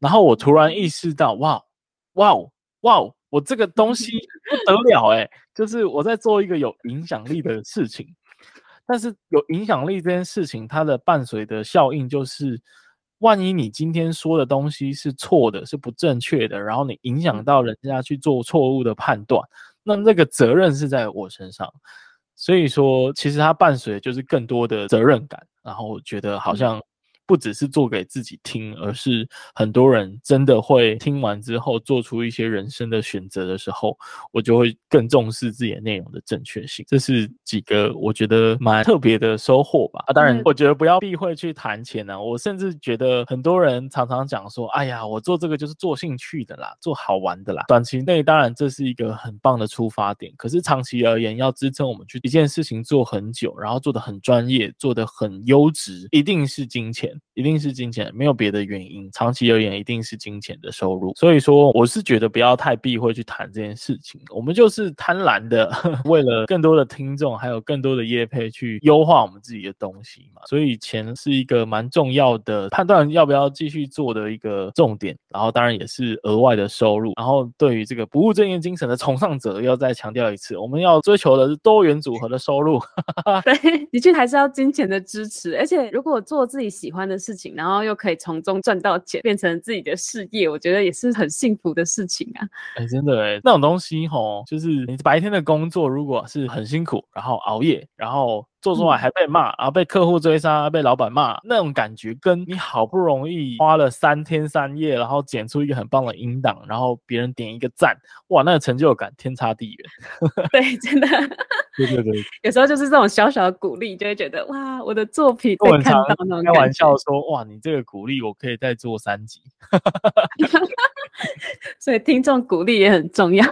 然后我突然意识到，哇，哇，哇，我这个东西不得了哎！就是我在做一个有影响力的事情，但是有影响力这件事情，它的伴随的效应就是万一你今天说的东西是错的，是不正确的，然后你影响到人家去做错误的判断，那那个责任是在我身上。所以说，其实它伴随就是更多的责任感，然后觉得好像。不只是做给自己听，而是很多人真的会听完之后做出一些人生的选择的时候，我就会更重视自己的内容的正确性。这是几个我觉得蛮特别的收获吧。啊，当然，我觉得不要避讳去谈钱呢、啊。我甚至觉得很多人常常讲说：“哎呀，我做这个就是做兴趣的啦，做好玩的啦。”短期内当然这是一个很棒的出发点，可是长期而言，要支撑我们去一件事情做很久，然后做得很专业，做得很优质，一定是金钱。一定是金钱，没有别的原因。长期而言，一定是金钱的收入。所以说，我是觉得不要太避讳去谈这件事情。我们就是贪婪的，为了更多的听众，还有更多的业配，去优化我们自己的东西嘛。所以钱是一个蛮重要的判断要不要继续做的一个重点。然后当然也是额外的收入。然后对于这个不务正业精神的崇尚者，要再强调一次，我们要追求的是多元组合的收入。对，的确还是要金钱的支持。而且如果做自己喜欢的事情，然后又可以从中赚到钱，变成自己的事业，我觉得也是很幸福的事情啊！哎、真的哎，那种东西吼，就是你白天的工作如果是很辛苦，然后熬夜，然后。做出来还被骂，然后被客户追杀，被老板骂，那种感觉跟你好不容易花了三天三夜，然后剪出一个很棒的音档，然后别人点一个赞，哇，那个成就感天差地远。对，真的。对对对。有时候就是这种小小的鼓励，就会觉得哇，我的作品被看到那种。开玩笑说，哇，你这个鼓励我可以再做三集。所以听众鼓励也很重要。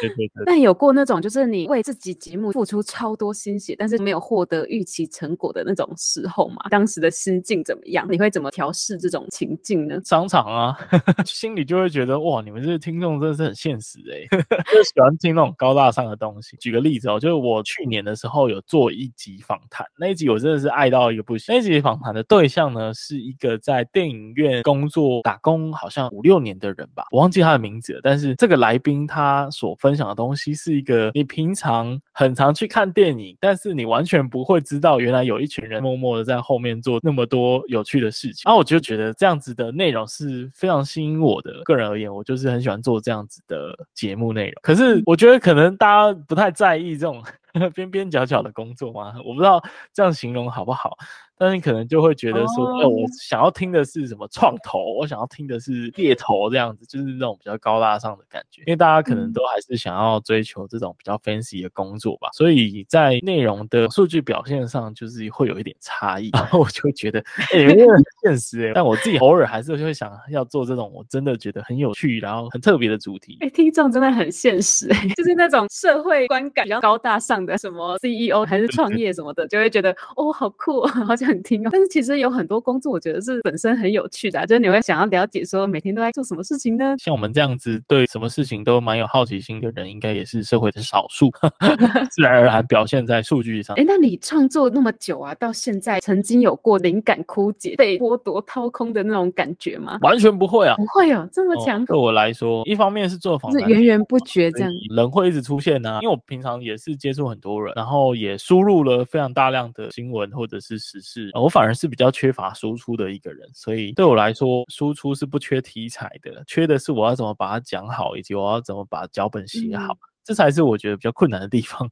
对对对。但有过那种，就是你为自己节目付出超多心血，但是没有获得预期成果的那种时候嘛？当时的心境怎么样？你会怎么调试这种情境呢？商场啊，心里就会觉得哇，你们这个听众真的是很现实哎、欸，就喜欢听那种高大上的东西。举个例子哦，就是我去年的时候有做一集访谈，那一集我真的是爱到一个不行。那一集访谈的对象呢，是一个在电影院工作打工好像五六年的人。人吧，我忘记他的名字了。但是这个来宾他所分享的东西是一个你平常很常去看电影，但是你完全不会知道原来有一群人默默的在后面做那么多有趣的事情。然后我就觉得这样子的内容是非常吸引我的。个人而言，我就是很喜欢做这样子的节目内容。可是我觉得可能大家不太在意这种 边边角角的工作嘛，我不知道这样形容好不好。但你可能就会觉得说，哦，我想要听的是什么创投，我想要听的是猎头这样子，就是那种比较高大上的感觉。因为大家可能都还是想要追求这种比较 fancy 的工作吧，所以在内容的数据表现上，就是会有一点差异。然 后我就会觉得，哎，欸，很现实哎。但我自己偶尔还是会想要做这种我真的觉得很有趣，然后很特别的主题。哎，听众真的很现实哎，就是那种社会观感比较高大上的，什么 CEO 还是创业什么的，就会觉得哦，好酷，好像。很听哦，但是其实有很多工作，我觉得是本身很有趣的，就是你会想要了解说每天都在做什么事情呢？像我们这样子对什么事情都蛮有好奇心的人，应该也是社会的少数，自然而然表现在数据上。哎，那你创作那么久啊，到现在曾经有过灵感枯竭、被剥夺、掏空的那种感觉吗？完全不会啊，不会哦，这么强。对我来说，一方面是做访谈，是源源不绝这样，人会一直出现啊。因为我平常也是接触很多人，然后也输入了非常大量的新闻或者是时事。我反而是比较缺乏输出的一个人，所以对我来说，输出是不缺题材的，缺的是我要怎么把它讲好，以及我要怎么把脚本写好。这才是我觉得比较困难的地方，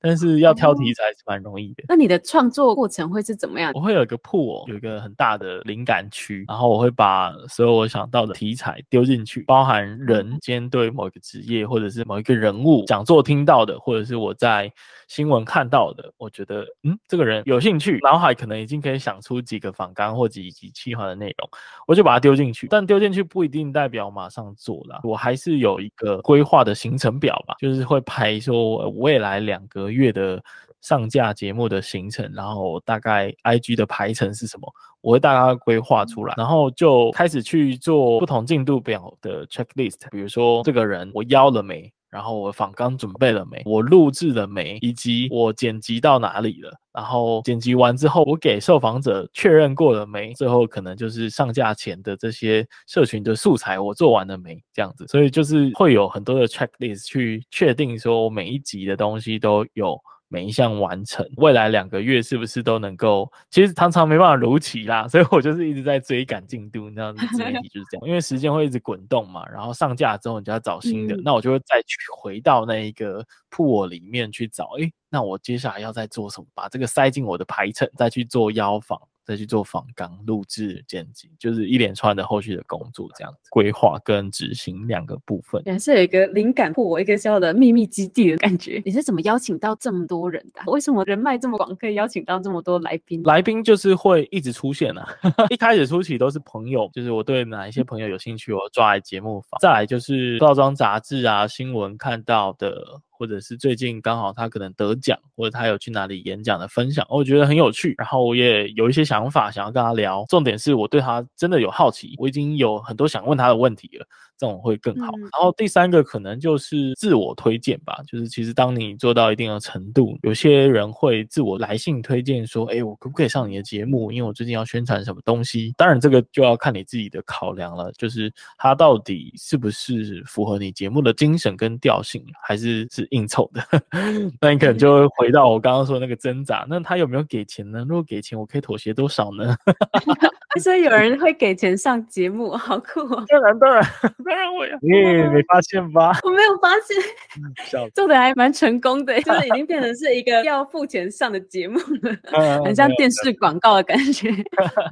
但是要挑题材是蛮容易的。那你的创作过程会是怎么样？我会有一个 pool，有一个很大的灵感区，然后我会把所有我想到的题材丢进去，包含人间对某一个职业或者是某一个人物讲座听到的，或者是我在新闻看到的，我觉得嗯这个人有兴趣，脑海可能已经可以想出几个访纲或几集企划的内容，我就把它丢进去。但丢进去不一定代表马上做了，我还是有一个规划的行程表吧，就是。会排说未来两个月的上架节目的行程，然后大概 IG 的排程是什么，我会大概规划出来，然后就开始去做不同进度表的 checklist。比如说这个人我邀了没，然后我访刚准备了没，我录制了没，以及我剪辑到哪里了。然后剪辑完之后，我给受访者确认过了没？最后可能就是上架前的这些社群的素材，我做完了没？这样子，所以就是会有很多的 checklist 去确定说，我每一集的东西都有每一项完成，未来两个月是不是都能够？其实常常没办法如期啦，所以我就是一直在追赶进度，那样子自媒体就是这样，因为时间会一直滚动嘛，然后上架之后你就要找新的，嗯、那我就会再去回到那一个铺我里面去找，诶，那我接下来要再做什么？把这个塞进我的排程，再去做邀访。再去做访纲、录制、剪辑，就是一连串的后续的工作，这样子规划跟执行两个部分。也是有一个灵感铺，我一个小小的秘密基地的感觉。你是怎么邀请到这么多人的？为什么人脉这么广，可以邀请到这么多来宾？来宾就是会一直出现啊。一开始初期都是朋友，就是我对哪一些朋友有兴趣，我抓来节目访。再来就是报章杂志啊、新闻看到的。或者是最近刚好他可能得奖，或者他有去哪里演讲的分享，我觉得很有趣。然后我也有一些想法想要跟他聊。重点是我对他真的有好奇，我已经有很多想问他的问题了，这种会更好。嗯、然后第三个可能就是自我推荐吧，就是其实当你做到一定的程度，有些人会自我来信推荐说，哎，我可不可以上你的节目？因为我最近要宣传什么东西。当然这个就要看你自己的考量了，就是他到底是不是符合你节目的精神跟调性，还是是。应酬的，那你可能就会回到我刚刚说的那个挣扎。那他有没有给钱呢？如果给钱，我可以妥协多少呢？所以有人会给钱上节目，好酷哦！当然，当然，当然我有。你没发现吧？我没有发现，做的还蛮成功的，就是已经变成是一个要付钱上的节目了，很像电视广告的感觉。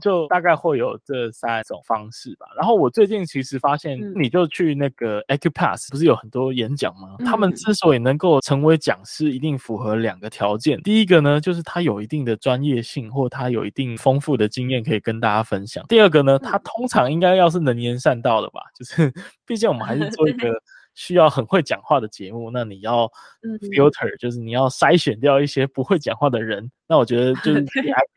就大概会有这三种方式吧。然后我最近其实发现，你就去那个 Acupass，不是有很多演讲吗？他们之所以能够成为讲师，一定符合两个条件。第一个呢，就是他有一定的专业性，或他有一定丰富的经验可以跟大家分享。第二个呢，他通常应该要是能言善道的吧，就是毕竟我们还是做一 个。需要很会讲话的节目，那你要 filter，、嗯、就是你要筛选掉一些不会讲话的人。那我觉得就 是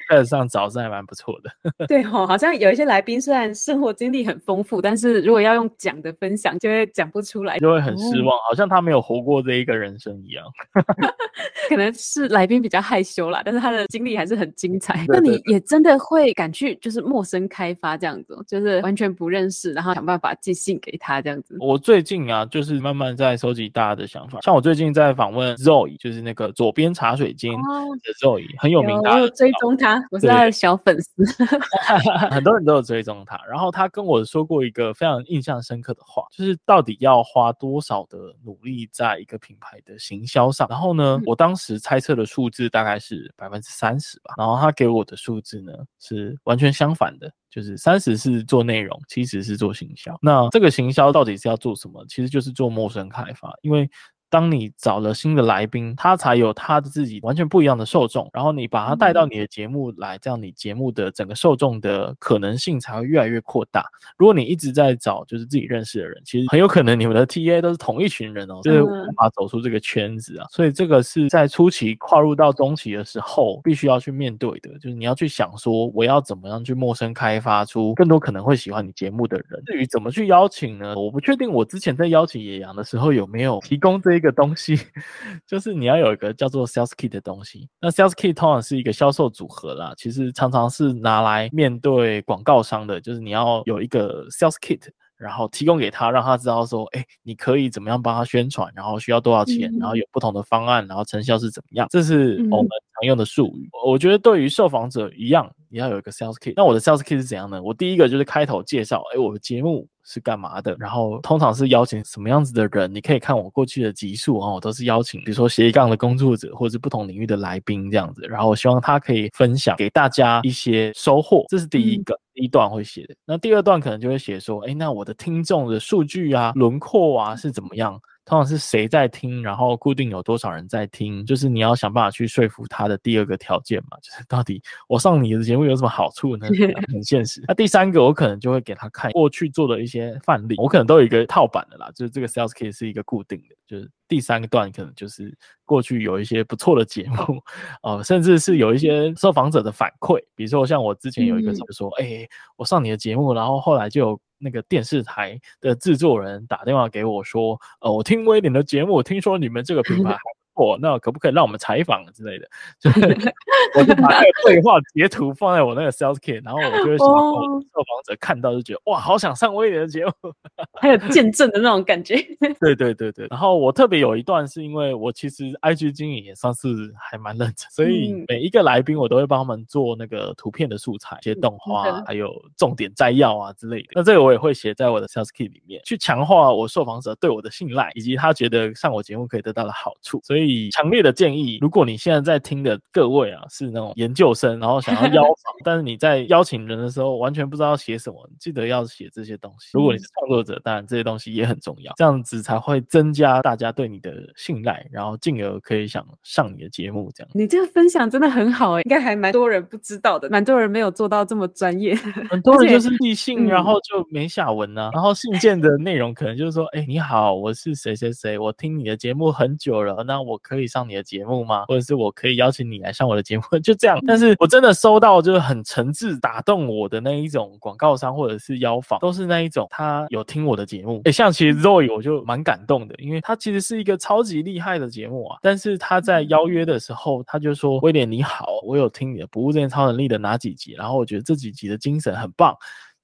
在上找是还蛮不错的。对哦，好像有一些来宾虽然生活经历很丰富，但是如果要用讲的分享，就会讲不出来，就会很失望，哦、好像他没有活过这一个人生一样。可能是来宾比较害羞啦，但是他的经历还是很精彩。那你也真的会敢去就是陌生开发这样子，就是完全不认识，然后想办法寄信给他这样子。我最近啊，就是。是慢慢在收集大家的想法，像我最近在访问 Zoe，就是那个左边茶水间的 Zoe，很有名的，我有追踪他，我是他的小粉丝，很多人都有追踪他。然后他跟我说过一个非常印象深刻的话，就是到底要花多少的努力在一个品牌的行销上。然后呢，我当时猜测的数字大概是百分之三十吧，然后他给我的数字呢是完全相反的。就是三十是做内容，七十是做行销。那这个行销到底是要做什么？其实就是做陌生开发，因为。当你找了新的来宾，他才有他的自己完全不一样的受众，然后你把他带到你的节目来，这样你节目的整个受众的可能性才会越来越扩大。如果你一直在找就是自己认识的人，其实很有可能你们的 TA 都是同一群人哦，就是无法走出这个圈子啊。所以这个是在初期跨入到中期的时候必须要去面对的，就是你要去想说我要怎么样去陌生开发出更多可能会喜欢你节目的人。至于怎么去邀请呢？我不确定我之前在邀请野羊的时候有没有提供这一一个东西，就是你要有一个叫做 Sales Kit 的东西。那 Sales Kit 通常是一个销售组合啦，其实常常是拿来面对广告商的，就是你要有一个 Sales Kit。然后提供给他，让他知道说，哎，你可以怎么样帮他宣传，然后需要多少钱，嗯、然后有不同的方案，然后成效是怎么样，这是我们常用的术语。嗯、我觉得对于受访者一样，你要有一个 sales kit。那我的 sales kit 是怎样呢？我第一个就是开头介绍，哎，我的节目是干嘛的，然后通常是邀请什么样子的人。你可以看我过去的集数啊，我都是邀请，比如说斜杠的工作者，或者是不同领域的来宾这样子。然后我希望他可以分享给大家一些收获，这是第一个。嗯第一段会写的，那第二段可能就会写说，哎，那我的听众的数据啊、轮廓啊是怎么样？通常是谁在听，然后固定有多少人在听，就是你要想办法去说服他的第二个条件嘛，就是到底我上你的节目有什么好处呢？很现实。那第三个，我可能就会给他看过去做的一些范例，我可能都有一个套版的啦，就是这个 sales case 是一个固定的，就是第三个段可能就是过去有一些不错的节目，哦、呃，甚至是有一些受访者的反馈，比如说像我之前有一个就说，哎、嗯欸，我上你的节目，然后后来就有。那个电视台的制作人打电话给我说：“呃，我听威廉的节目，听说你们这个品 牌还不错，错，那可不可以让我们采访之类的？就是 我就把那个对话截图放在我那个 Sales Kit，然后我就会想受访者看到就觉得哇，好想上威廉的节目，还有见证的那种感觉。对对对对，然后我特别有一段是因为我其实 IG 经营也算是还蛮认真，所以每一个来宾我都会帮他们做那个图片的素材、一些动画，还有重点摘要啊之类的。那这个我也会写在我的 Sales Kit 里面，去强化我受访者对我的信赖，以及他觉得上我节目可以得到的好处。所以强烈的建议，如果你现在在听的各位啊是那种研究生，然后想要邀访，但是你在邀请人的时候完全不知道要写什么，记得要写这些东西。如果你是创作者，当然这些东西也很重要，这样子才会增加大家对你的信赖，然后进而可以想上你的节目。这样，你这个分享真的很好哎，应该还蛮多人不知道的，蛮多人没有做到这么专业。很多人就是寄信，然后就没下文呢、啊。然后信件的内容可能就是说，哎，你好，我是谁谁谁，我听你的节目很久了，那我可以上你的节目吗？或者是我可以邀请你来上我的节目？就这样。但是我真的收到就是很诚挚打动我的那一种广告商或者是邀访，都是那一种他有听我的节目。哎，像其实 Roy 我就蛮感动的，因为他其实是一个超级厉害的节目啊。但是他在邀约的时候，他就说：“威廉你好，我有听你的不务正业超能力的哪几集，然后我觉得这几集的精神很棒。”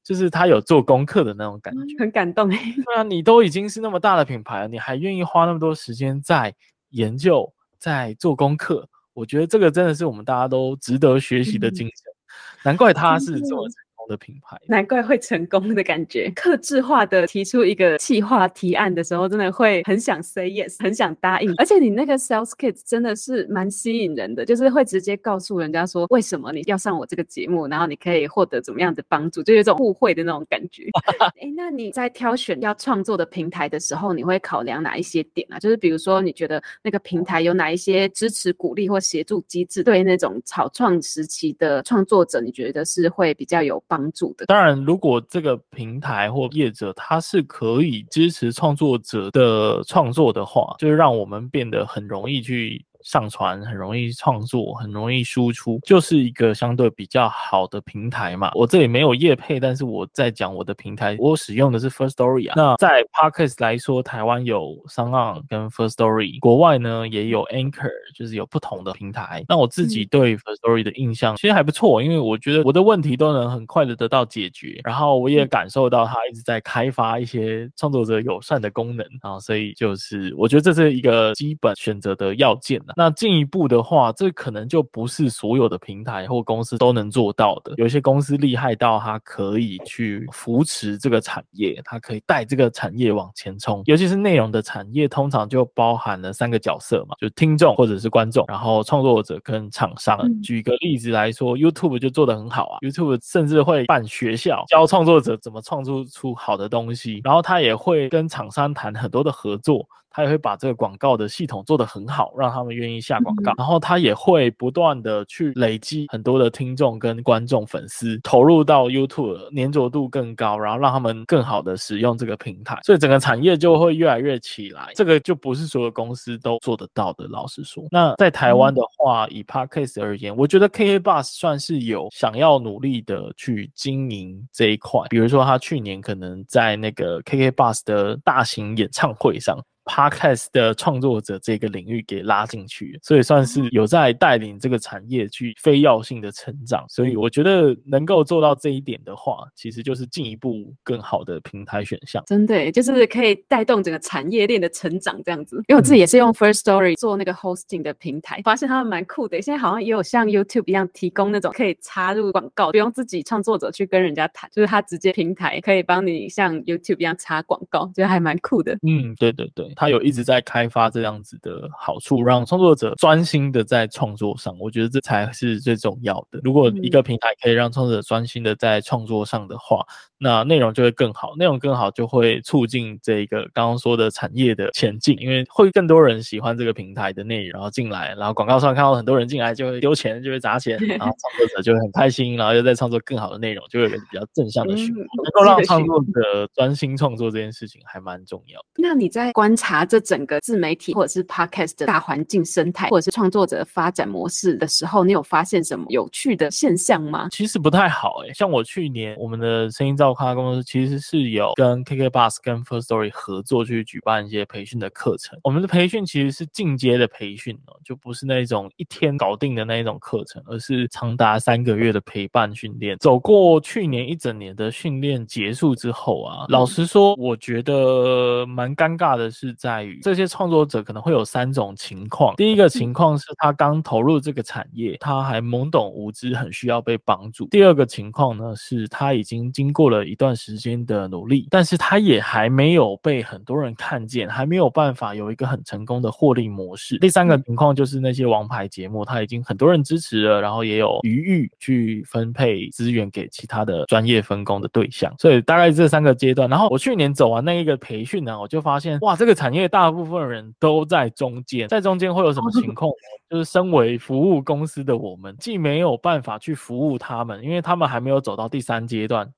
就是他有做功课的那种感觉，很感动。对啊，你都已经是那么大的品牌了，你还愿意花那么多时间在研究、在做功课，我觉得这个真的是我们大家都值得学习的精神。嗯、难怪他是这么。的品牌，难怪会成功的感觉。克制化的提出一个企划提案的时候，真的会很想 say yes，很想答应。而且你那个 sales kit 真的是蛮吸引人的，就是会直接告诉人家说为什么你要上我这个节目，然后你可以获得怎么样的帮助，就有一种互惠的那种感觉。哎，那你在挑选要创作的平台的时候，你会考量哪一些点啊？就是比如说，你觉得那个平台有哪一些支持、鼓励或协助机制，对那种草创时期的创作者，你觉得是会比较有帮帮助的。当然，如果这个平台或业者他是可以支持创作者的创作的话，就是让我们变得很容易去。上传很容易创作，很容易输出，就是一个相对比较好的平台嘛。我这里没有业配，但是我在讲我的平台，我使用的是 First Story 啊。那在 Podcast 来说，台湾有 SoundOn 跟 First Story，国外呢也有 Anchor，就是有不同的平台。那我自己对 First Story 的印象其实还不错，因为我觉得我的问题都能很快的得到解决，然后我也感受到它一直在开发一些创作者友善的功能啊，所以就是我觉得这是一个基本选择的要件啊。那进一步的话，这可能就不是所有的平台或公司都能做到的。有些公司厉害到它可以去扶持这个产业，它可以带这个产业往前冲。尤其是内容的产业，通常就包含了三个角色嘛，就听众或者是观众，然后创作者跟厂商。举个例子来说，YouTube 就做得很好啊，YouTube 甚至会办学校，教创作者怎么创作出好的东西，然后他也会跟厂商谈很多的合作。他也会把这个广告的系统做得很好，让他们愿意下广告。然后他也会不断的去累积很多的听众跟观众粉丝，投入到 YouTube，粘着度更高，然后让他们更好的使用这个平台。所以整个产业就会越来越起来。这个就不是所有公司都做得到的。老实说，那在台湾的话，以 Podcast 而言，我觉得 KK Bus 算是有想要努力的去经营这一块。比如说，他去年可能在那个 KK Bus 的大型演唱会上。Podcast 的创作者这个领域给拉进去，所以算是有在带领这个产业去非要性的成长。所以我觉得能够做到这一点的话，其实就是进一步更好的平台选项。真的，就是可以带动整个产业链的成长这样子。因为我自己也是用 Firstory 做那个 hosting 的平台，发现他们蛮酷的。现在好像也有像 YouTube 一样提供那种可以插入广告，不用自己创作者去跟人家谈，就是他直接平台可以帮你像 YouTube 一样插广告，觉得还蛮酷的。嗯，对对对。他有一直在开发这样子的好处，让创作者专心的在创作上，我觉得这才是最重要的。如果一个平台可以让创作者专心的在创作上的话，那内容就会更好，内容更好就会促进这个刚刚说的产业的前进，因为会更多人喜欢这个平台的内容，然后进来，然后广告上看到很多人进来就会丢钱，就会砸钱，然后创作者就会很开心，然后又在创作更好的内容，就会有一个比较正向的循环，能够让创作者专心创作这件事情还蛮重要的。那你在观察？察这整个自媒体或者是 podcast 的大环境生态，或者是创作者发展模式的时候，你有发现什么有趣的现象吗？其实不太好哎、欸，像我去年我们的声音造咖公司其实是有跟 KKBus 跟 First Story 合作去举办一些培训的课程。我们的培训其实是进阶的培训哦，就不是那种一天搞定的那一种课程，而是长达三个月的陪伴训练。走过去年一整年的训练结束之后啊，老实说，我觉得蛮尴尬的是在于这些创作者可能会有三种情况。第一个情况是他刚投入这个产业，他还懵懂无知，很需要被帮助。第二个情况呢，是他已经经过了一段时间的努力，但是他也还没有被很多人看见，还没有办法有一个很成功的获利模式。第三个情况就是那些王牌节目，他已经很多人支持了，然后也有余裕去分配资源给其他的专业分工的对象。所以大概这三个阶段。然后我去年走完那一个培训呢，我就发现哇，这个产业大部分人都在中间，在中间会有什么情况？就是身为服务公司的我们，既没有办法去服务他们，因为他们还没有走到第三阶段。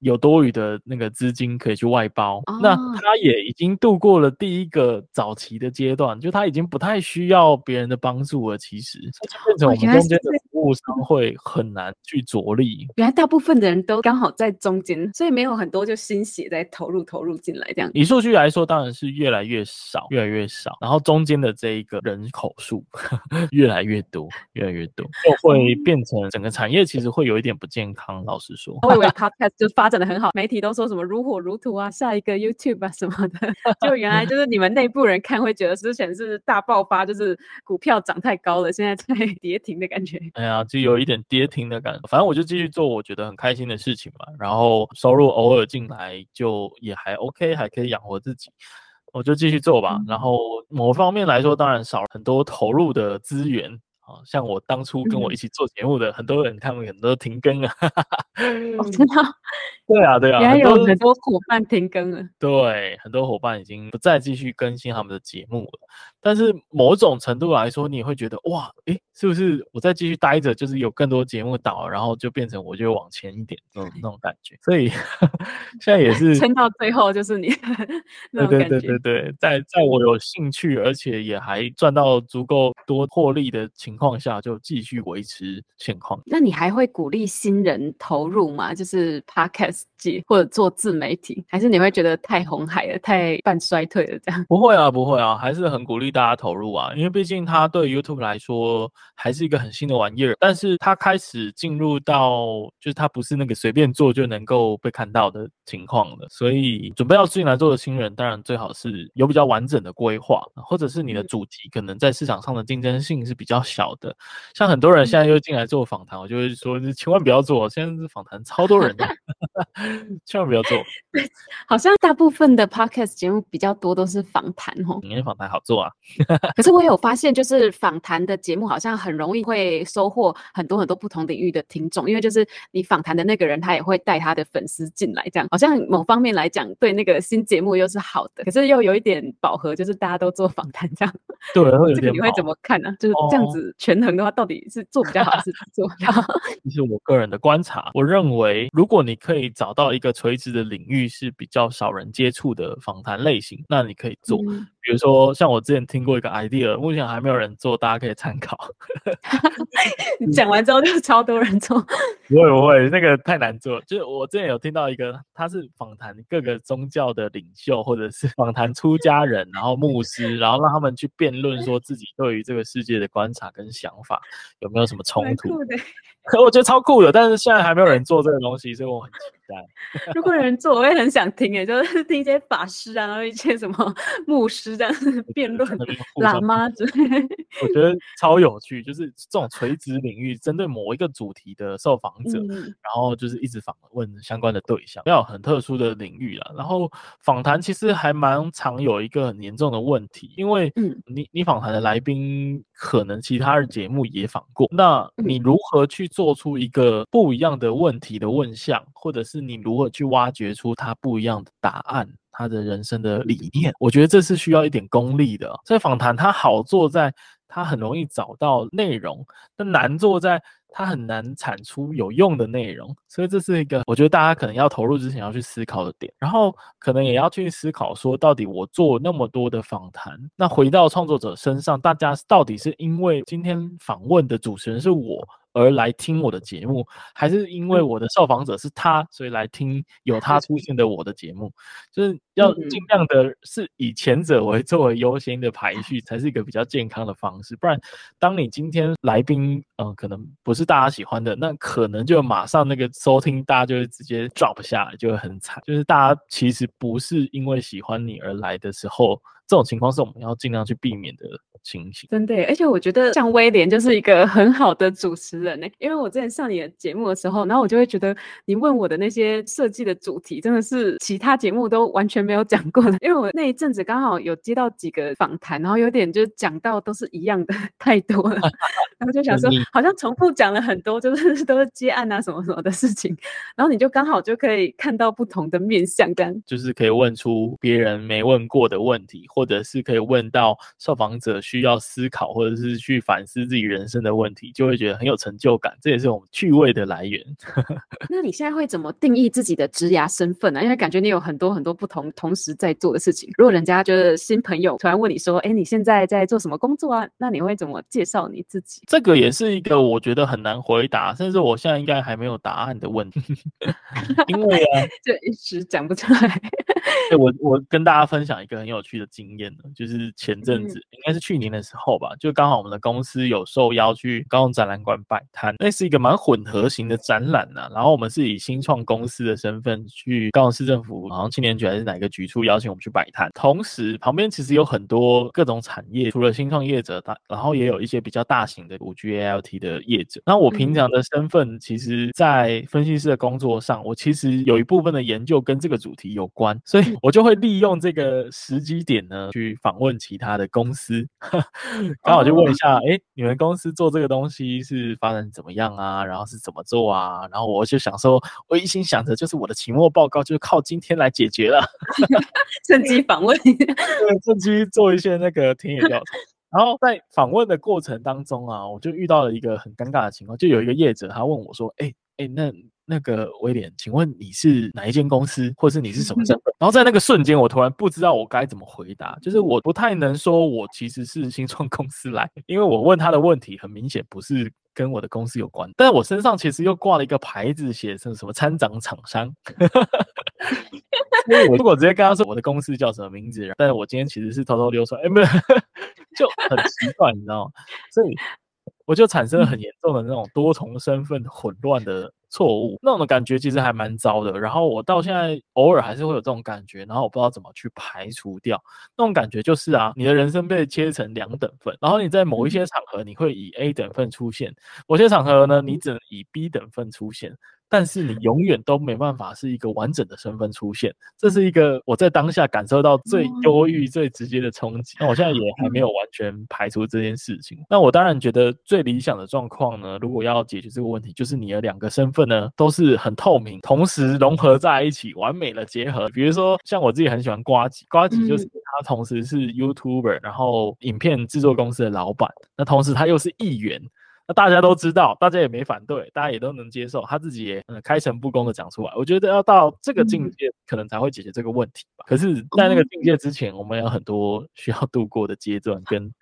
有多余的那个资金可以去外包，哦，那他也已经度过了第一个早期的阶段，就他已经不太需要别人的帮助了。其实，变成我们中间的服务商会很难去着力。原来大部分的人都刚好在中间，所以没有很多就心血在投入投入进来这样。以数据来说，当然是越来越少，越来越少。然后中间的这一个人口数 越来越多，越来越多，就会变成整个产业其实会有一点不健康。老实说，我以为 Podcast 就发。发展的很好，媒体都说什么如火如荼啊，下一个 YouTube 啊什么的，就原来就是你们内部人看会觉得之前是大爆发，就是股票涨太高了，现在在跌停的感觉。哎 呀，就有一点跌停的感觉。反正我就继续做我觉得很开心的事情嘛，然后收入偶尔进来就也还 OK，还可以养活自己，我就继续做吧。然后某方面来说，当然少了很多投入的资源。啊，像我当初跟我一起做节目的很多人，他们很多停更啊，我知道。对啊，对啊，也有很多伙伴停更了。对，很多伙伴已经不再继续更新他们的节目了。但是某种程度来说，你会觉得哇，诶，是不是我再继续待着，就是有更多节目导，然后就变成我就往前一点这种那种感觉。所以 现在也是撑到最后，就是你 对对对对对，在在我有兴趣，而且也还赚到足够多获利的情况下，就继续维持现况。那你还会鼓励新人投入吗？就是 Podcast。或者做自媒体，还是你会觉得太红海了，太半衰退了这样？不会啊，不会啊，还是很鼓励大家投入啊，因为毕竟它对 YouTube 来说还是一个很新的玩意儿。但是它开始进入到，就是它不是那个随便做就能够被看到的情况了。所以准备要进来做的新人，当然最好是有比较完整的规划，或者是你的主题可能在市场上的竞争性是比较小的。像很多人现在又进来做访谈，我就会说，千万不要做，现在是访谈超多人的。千万不要做。好像大部分的 podcast 节目比较多都是访谈哦。因为访谈好做啊。可是我有发现，就是访谈的节目好像很容易会收获很多很多不同领域的听众，因为就是你访谈的那个人，他也会带他的粉丝进来，这样好像某方面来讲，对那个新节目又是好的。可是又有一点饱和，就是大家都做访谈这样。对，会有点。这个你会怎么看呢？就是这样子权衡的话，到底是做比较好，还是做比较好？这是我个人的观察。我认为，如果你可以。找到一个垂直的领域是比较少人接触的访谈类型，那你可以做。嗯比如说，像我之前听过一个 idea，目前还没有人做，大家可以参考。你讲完之后就超多人做，不会不会，那个太难做。就是我之前有听到一个，他是访谈各个宗教的领袖，或者是访谈出家人，然后牧师，然后让他们去辩论，说自己对于这个世界的观察跟想法有没有什么冲突。可我觉得超酷的，但是现在还没有人做这个东西，所以我很期待。如果有人做，我也很想听诶，就是听一些法师啊，然后一些什么 牧师。这样子辩论，喇嘛之类，我觉得超有趣。就是这种垂直领域，针对某一个主题的受访者，嗯，然后就是一直访问相关的对象，要有很特殊的领域啦。然后访谈其实还蛮常有一个很严重的问题，因为你你访谈的来宾可能其他的节目也访过，那你如何去做出一个不一样的问题的问项，或者是你如何去挖掘出他不一样的答案？他的人生的理念，我觉得这是需要一点功力的。所以访谈它好做在它很容易找到内容，但难做在它很难产出有用的内容，所以这是一个我觉得大家可能要投入之前要去思考的点，然后可能也要去思考说，到底我做那么多的访谈，那回到创作者身上，大家到底是因为今天访问的主持人是我，而来听我的节目，还是因为我的受访者是他，所以来听有他 出现的我的节目，就是要尽量的是以前者为作为优先的排序，才是一个比较健康的方式。不然，当你今天来宾，嗯、呃，可能不是大家喜欢的，那可能就马上那个收听，大家就会直接 drop 下来，就会很惨。就是大家其实不是因为喜欢你而来的时候，这种情况是我们要尽量去避免的。情形真的，而且我觉得像威廉就是一个很好的主持人呢。因为我之前上你的节目的时候，然后我就会觉得你问我的那些设计的主题，真的是其他节目都完全没有讲过的。因为我那一阵子刚好有接到几个访谈，然后有点就是讲到都是一样的 太多了，然后就想说好像重复讲了很多，就是都是接案啊什么什么的事情，然后你就刚好就可以看到不同的面相，跟就是可以问出别人没问过的问题，或者是可以问到受访者需要思考或者是去反思自己人生的问题，就会觉得很有成就感，这也是我们趣味的来源。那你现在会怎么定义自己的职涯身份呢？因为感觉你有很多很多不同同时在做的事情。如果人家就是新朋友突然问你说：“哎，你现在在做什么工作啊？”那你会怎么介绍你自己？这个也是一个我觉得很难回答，甚至我现在应该还没有答案的问题，因为啊，就一时讲不出来。我我跟大家分享一个很有趣的经验呢，就是前阵子、嗯、应该是去年的时候吧，就刚好我们的公司有受邀去高雄展览馆摆摊，那是一个蛮混合型的展览呢、啊。然后我们是以新创公司的身份去高雄市政府，好像青年局还是哪个局处邀请我们去摆摊，同时旁边其实有很多各种产业，除了新创业者，大然后也有一些比较大型的五 G AIoT 的业者。那我平常的身份，其实在分析师的工作上，我其实有一部分的研究跟这个主题有关，所以。我就会利用这个时机点呢，去访问其他的公司，刚好就问一下，哎、欸，你们公司做这个东西是发展怎么样啊？然后是怎么做啊？然后我就想说，我一心想着就是我的期末报告就是靠今天来解决了，趁机访问，对，趁机做一些那个田野调查。然后在访问的过程当中啊，我就遇到了一个很尴尬的情况，就有一个业者他问我说，哎、哎、那。那个威廉，请问你是哪一间公司，或是你是什么身份？然后在那个瞬间，我突然不知道我该怎么回答，就是我不太能说我其实是新创公司来，因为我问他的问题很明显不是跟我的公司有关，但我身上其实又挂了一个牌子，写成什么参展厂商。所以我如果直接跟他说我的公司叫什么名字，但是我今天其实是偷偷溜出来，哎，不是，就很奇怪，你知道吗？所以。我就产生了很严重的那种多重身份混乱的错误，那种的感觉其实还蛮糟的。然后我到现在偶尔还是会有这种感觉，然后我不知道怎么去排除掉那种感觉。就是啊，你的人生被切成两等份，然后你在某一些场合你会以 A 等份出现，某些场合呢，你只能以 B 等份出现。但是你永远都没办法是一个完整的身份出现，这是一个我在当下感受到最忧郁、最直接的冲击。那我现在也还没有完全排除这件事情。那我当然觉得最理想的状况呢，如果要解决这个问题，就是你的两个身份呢都是很透明，同时融合在一起，完美的结合。比如说像我自己很喜欢瓜吉，瓜吉就是他同时是 YouTuber，然后影片制作公司的老板，那同时他又是议员。那大家都知道，大家也没反对，大家也都能接受，他自己也嗯开诚布公的讲出来。我觉得要到这个境界，可能才会解决这个问题吧。可是，在那个境界之前，我们有很多需要度过的阶段跟。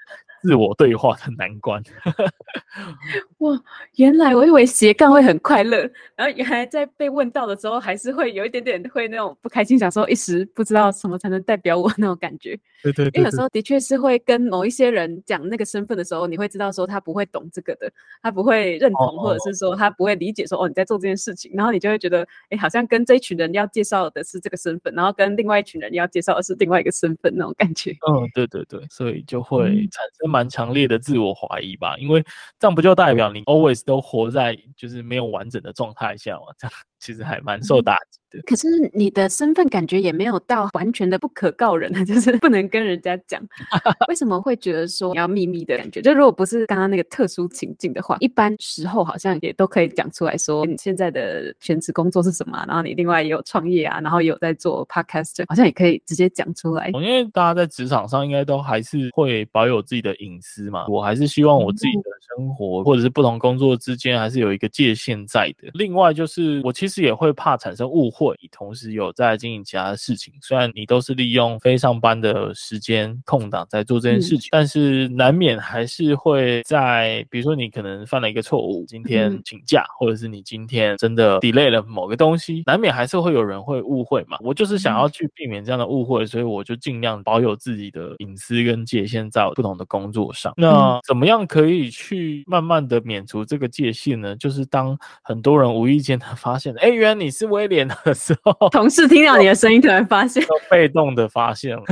自我对话的难关。哇，原来我以为斜杠会很快乐，然后原来在被问到的时候，还是会有一点点会那种不开心，想说一时不知道什么才能代表我 那种感觉。对对，对，对，因为有时候的确是会跟某一些人讲那个身份的时候，你会知道说他不会懂这个的，他不会认同，或者是说他不会理解说哦，你在做这件事情，然后你就会觉得哎，好像跟这一群人要介绍的是这个身份，然后跟另外一群人要介绍的是另外一个身份那种感觉。嗯，对对对，所以就会产生蛮强烈的自我怀疑吧，因为这样不就代表你 always 都活在就是没有完整的状态下吗？这样其实还蛮受打击。的。可是你的身份感觉也没有到完全的不可告人，就是不能跟人家讲。为什么会觉得说你要秘密的感觉？就如果不是刚刚那个特殊情境的话，一般时候好像也都可以讲出来说你现在的全职工作是什么，然后你另外也有创业啊，然后也有在做 podcast，好像也可以直接讲出来。因为大家在职场上应该都还是会保有自己的隐私嘛，我还是希望我自己的生活或者是不同工作之间还是有一个界限在的。另外就是我其实也会怕产生误会，同时有在经营其他的事情。虽然你都是利用非上班的时间空档在做这件事情，嗯、但是难免还是会在，比如说你可能犯了一个错误，今天请假，嗯、或者是你今天真的 delay 了某个东西，难免还是会有人会误会嘛。我就是想要去避免这样的误会，所以我就尽量保有自己的隐私跟界限在不同的工作上。那怎么样可以去慢慢的免除这个界限呢？就是当很多人无意间的发现，哎，原来你是威廉的时候，同事听到你的声音，突然发现，被动的发现了。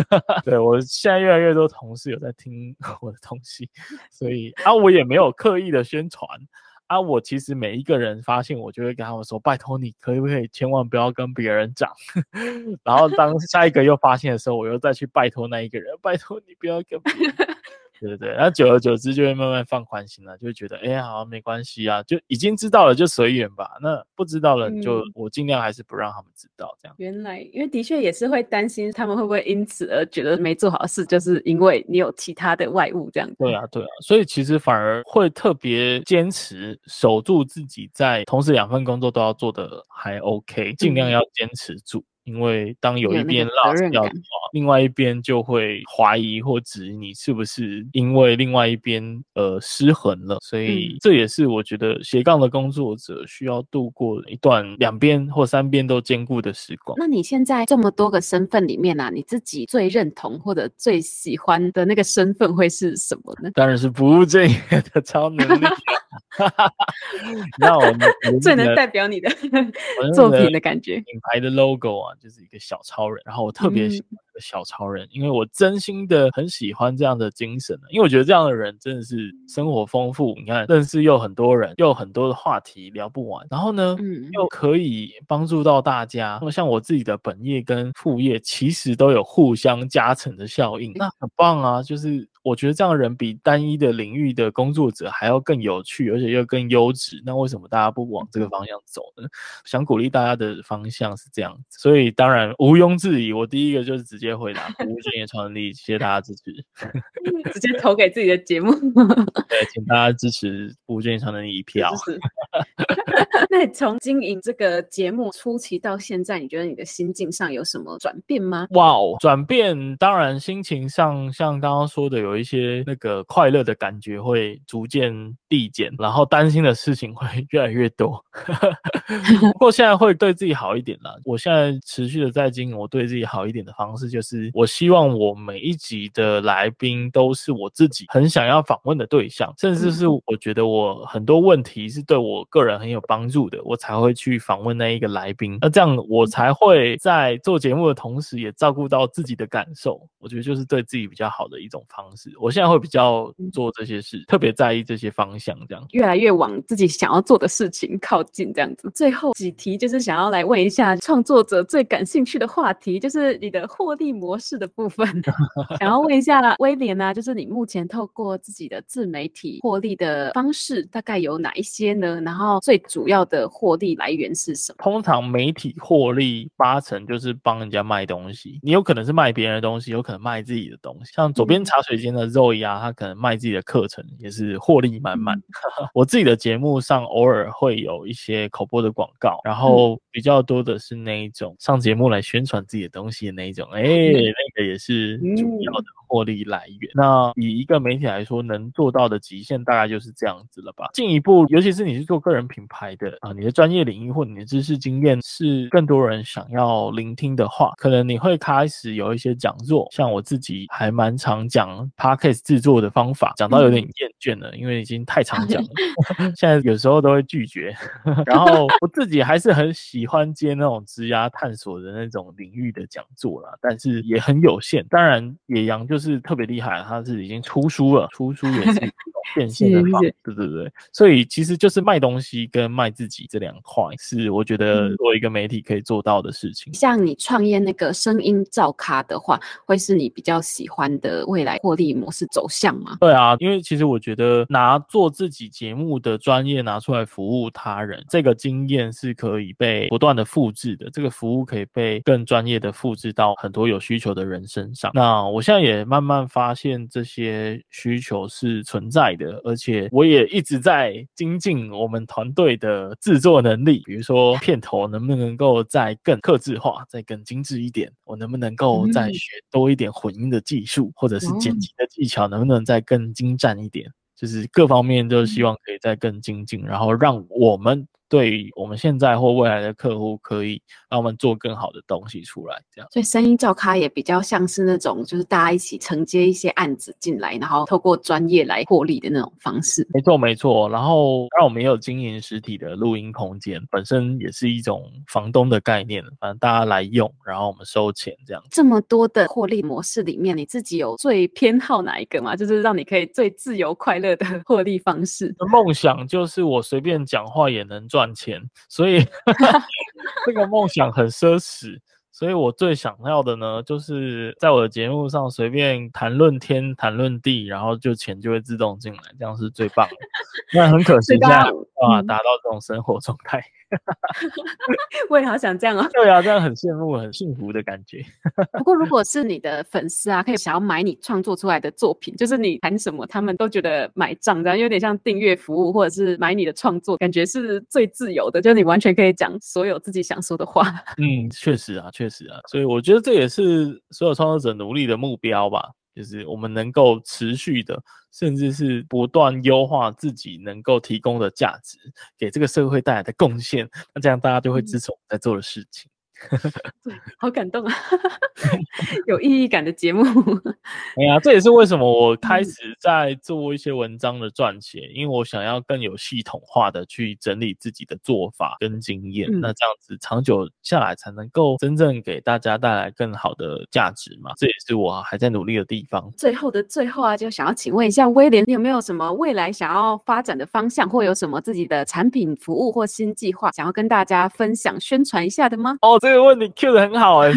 对，我现在越来越多同事有在听我的东西，所以啊，我也没有刻意的宣传啊，我其实每一个人发现，我就会跟他们说，拜托你可不可以千万不要跟别人讲。然后当下一个又发现的时候，我又再去拜托那一个人，拜托你不要跟别人。对对对，然后久而久之就会慢慢放宽心了，就会觉得哎呀，好，没关系啊，就已经知道了就随缘吧。那不知道了就我尽量还是不让他们知道这样。原来，因为的确也是会担心他们会不会因此而觉得没做好事，就是因为你有其他的外物这样。对啊，对啊，所以其实反而会特别坚持守住自己在同时两份工作都要做的还 OK，尽量要坚持住。嗯因为当有一边落掉的话，另外一边就会怀疑或质疑你是不是因为另外一边呃失衡了，所以这也是我觉得斜杠的工作者需要度过一段两边或三边都兼顾的时光。那你现在这么多个身份里面啊，你自己最认同或者最喜欢的那个身份会是什么呢？当然是不务正业的 超能力。那我们最能代表你的作品的感觉，品牌的 logo 啊。就是一个小超人，然后我特别喜欢这个小超人，嗯、因为我真心的很喜欢这样的精神，因为我觉得这样的人真的是生活丰富，你看认识又很多人，又有很多的话题聊不完，然后呢，嗯、又可以帮助到大家。那么像我自己的本业跟副业，其实都有互相加成的效应，那很棒啊，就是。我觉得这样的人比单一的领域的工作者还要更有趣，而且又更优质。那为什么大家不往这个方向走呢？想鼓励大家的方向是这样子，所以当然毋庸置疑，我第一个就是直接回答不务正业超能力，谢谢大家支持，直接投给自己的节目。对，请大家支持不务正业超能力一票。那从经营这个节目初期到现在，你觉得你的心境上有什么转变吗？哇哦，转变当然心情上像刚刚说的有。有一些那个快乐的感觉会逐渐递减，然后担心的事情会 越来越多。不过现在会对自己好一点啦。我现在持续的在经营，我对自己好一点的方式就是，我希望我每一集的来宾都是我自己很想要访问的对象，甚至是我觉得我很多问题是对我个人很有帮助的，我才会去访问那一个来宾。那这样我才会在做节目的同时，也照顾到自己的感受。我觉得就是对自己比较好的一种方式。我现在会比较做这些事，特别在意这些方向，这样越来越往自己想要做的事情靠近，这样子。最后几题就是想要来问一下创作者最感兴趣的话题，就是你的获利模式的部分。想要问一下啦，威廉啊，就是你目前透过自己的自媒体获利的方式大概有哪一些呢？然后最主要的获利来源是什么？通常媒体获利八成就是帮人家卖东西，你有可能是卖别人的东西，有可能卖自己的东西，像左边茶水间。的肉鸭，他可能卖自己的课程，也是获利满满。我自己的节目上偶尔会有一些口播的广告，然后比较多的是那一种上节目来宣传自己的东西的那一种，哎，那个也是主要的。获利来源，那以一个媒体来说，能做到的极限大概就是这样子了吧。进一步，尤其是你是做个人品牌的啊，你的专业领域或你的知识经验是更多人想要聆听的话，可能你会开始有一些讲座。像我自己还蛮常讲 Podcast 制作的方法，讲到有点厌倦了，因为已经太常讲了 现在有时候都会拒绝。然后我自己还是很喜欢接那种职涯探索的那种领域的讲座啦，但是也很有限。当然，野羊就是。就是特别厉害，他是已经出书了，出书也是 变现的方式，对对对。所以其实就是卖东西跟卖自己这两块，是我觉得作为一个媒体可以做到的事情。像你创业那个声音造咖的话，会是你比较喜欢的未来获利模式走向吗？对啊，因为其实我觉得拿做自己节目的专业拿出来服务他人，这个经验是可以被不断的复制的，这个服务可以被更专业的复制到很多有需求的人身上。那我现在也慢慢发现这些需求是存在的，而且我也一直在精进我们团队的制作能力，比如说片头能不能够再更克制化，再更精致一点，我能不能够再学多一点混音的技术，或者是剪辑的技巧，能不能再更精湛一点？就是各方面都希望可以再更精进，然后让我们。对于我们现在或未来的客户，可以让我们做更好的东西出来，这样。所以声音照咖也比较像是那种，就是大家一起承接一些案子进来，然后透过专业来获利的那种方式。没错，没错。然后让我们也有经营实体的录音空间，本身也是一种房东的概念，反正大家来用，然后我们收钱这样。这么多的获利模式里面，你自己有最偏好哪一个吗？就是让你可以最自由快乐的 获利方式。梦想就是我随便讲话也能赚。赚钱，所以 这个梦想很奢侈，所以我最想要的呢，就是在我的节目上随便谈论天、谈论地，然后就钱就会自动进来，这样是最棒的。那很可惜，现在无法达到这种生活状态。我也好想这样哦。对啊，这样很羡慕、很幸福的感觉。不过，如果是你的粉丝啊，可以想要买你创作出来的作品，就是你谈什么，他们都觉得买账，这样有点像订阅服务，或者是买你的创作，感觉是最自由的，就是你完全可以讲所有自己想说的话。嗯，确实啊，确实啊，所以我觉得这也是所有创作者努力的目标吧。就是我们能够持续的，甚至是不断优化自己能够提供的价值，给这个社会带来的贡献，那这样大家就会支持我们在做的事情。对，好感动啊！有意义感的节目。哎呀，这也是为什么我开始在做一些文章的撰写，嗯，因为我想要更有系统化的去整理自己的做法跟经验，嗯，那这样子长久下来才能够真正给大家带来更好的价值嘛。这也是我还在努力的地方。最后的最后啊，就想要请问一下威廉，你有没有什么未来想要发展的方向，或有什么自己的产品服务或新计划想要跟大家分享宣传一下的吗？哦，这个问题 Q 的很好哎，欸，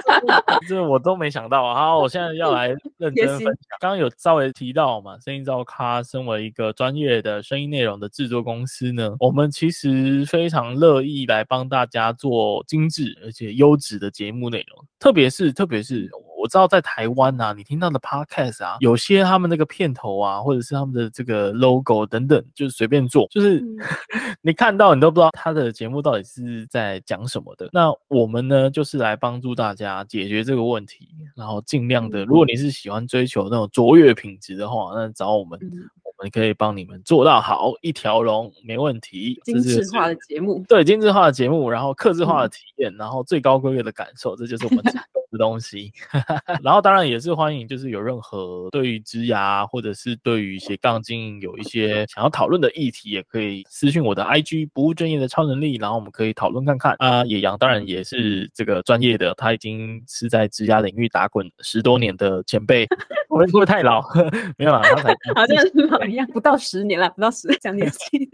这我都没想到啊。好，我现在要来认真分享。刚刚有稍微提到嘛，声音照咖身为一个专业的声音内容的制作公司呢，我们其实非常乐意来帮大家做精致而且优质的节目内容，特别是特别是。我知道在台湾啊，你听到的 podcast 啊，有些他们那个片头啊，或者是他们的这个 logo 等等，就是随便做，就是、嗯、你看到你都不知道他的节目到底是在讲什么的。那我们呢，就是来帮助大家解决这个问题，然后尽量的，如果你是喜欢追求那种卓越品质的话，那找我们。嗯我们可以帮你们做到好一条龙，没问题。精致化的节目，对，精致化的节目，然后克制化的体验，嗯、然后最高规格的感受，这就是我们的 东西。然后当然也是欢迎，就是有任何对于职涯或者是对于斜杠经营有一些想要讨论的议题，也可以私讯我的 IG 不务正业的超能力，然后我们可以讨论看看。啊，野羊当然也是这个专业的，他已经是在职涯领域打滚十多年的前辈。我们不会太老，没有啦，他才 好像是老一样，不到十年了，不到十，讲年轻。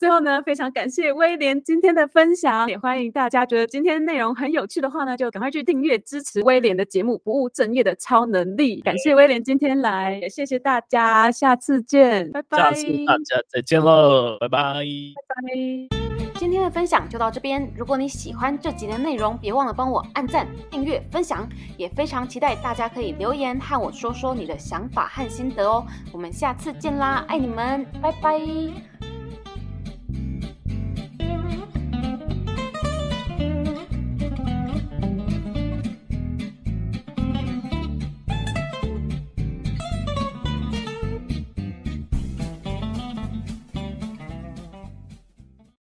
最后呢，非常感谢威廉今天的分享，也欢迎大家觉得今天内容很有趣的话呢，就赶快去订阅支持威廉的节目《不务正业的超能力》。感谢威廉今天来，也谢谢大家，下次见，拜拜。下次大家再见喽，拜拜，拜拜。今天的分享就到这边。如果你喜欢这集的内容，别忘了帮我按赞、订阅、分享，也非常期待大家可以留言和我说说你的想法和心得哦。我们下次见啦，爱你们，拜拜。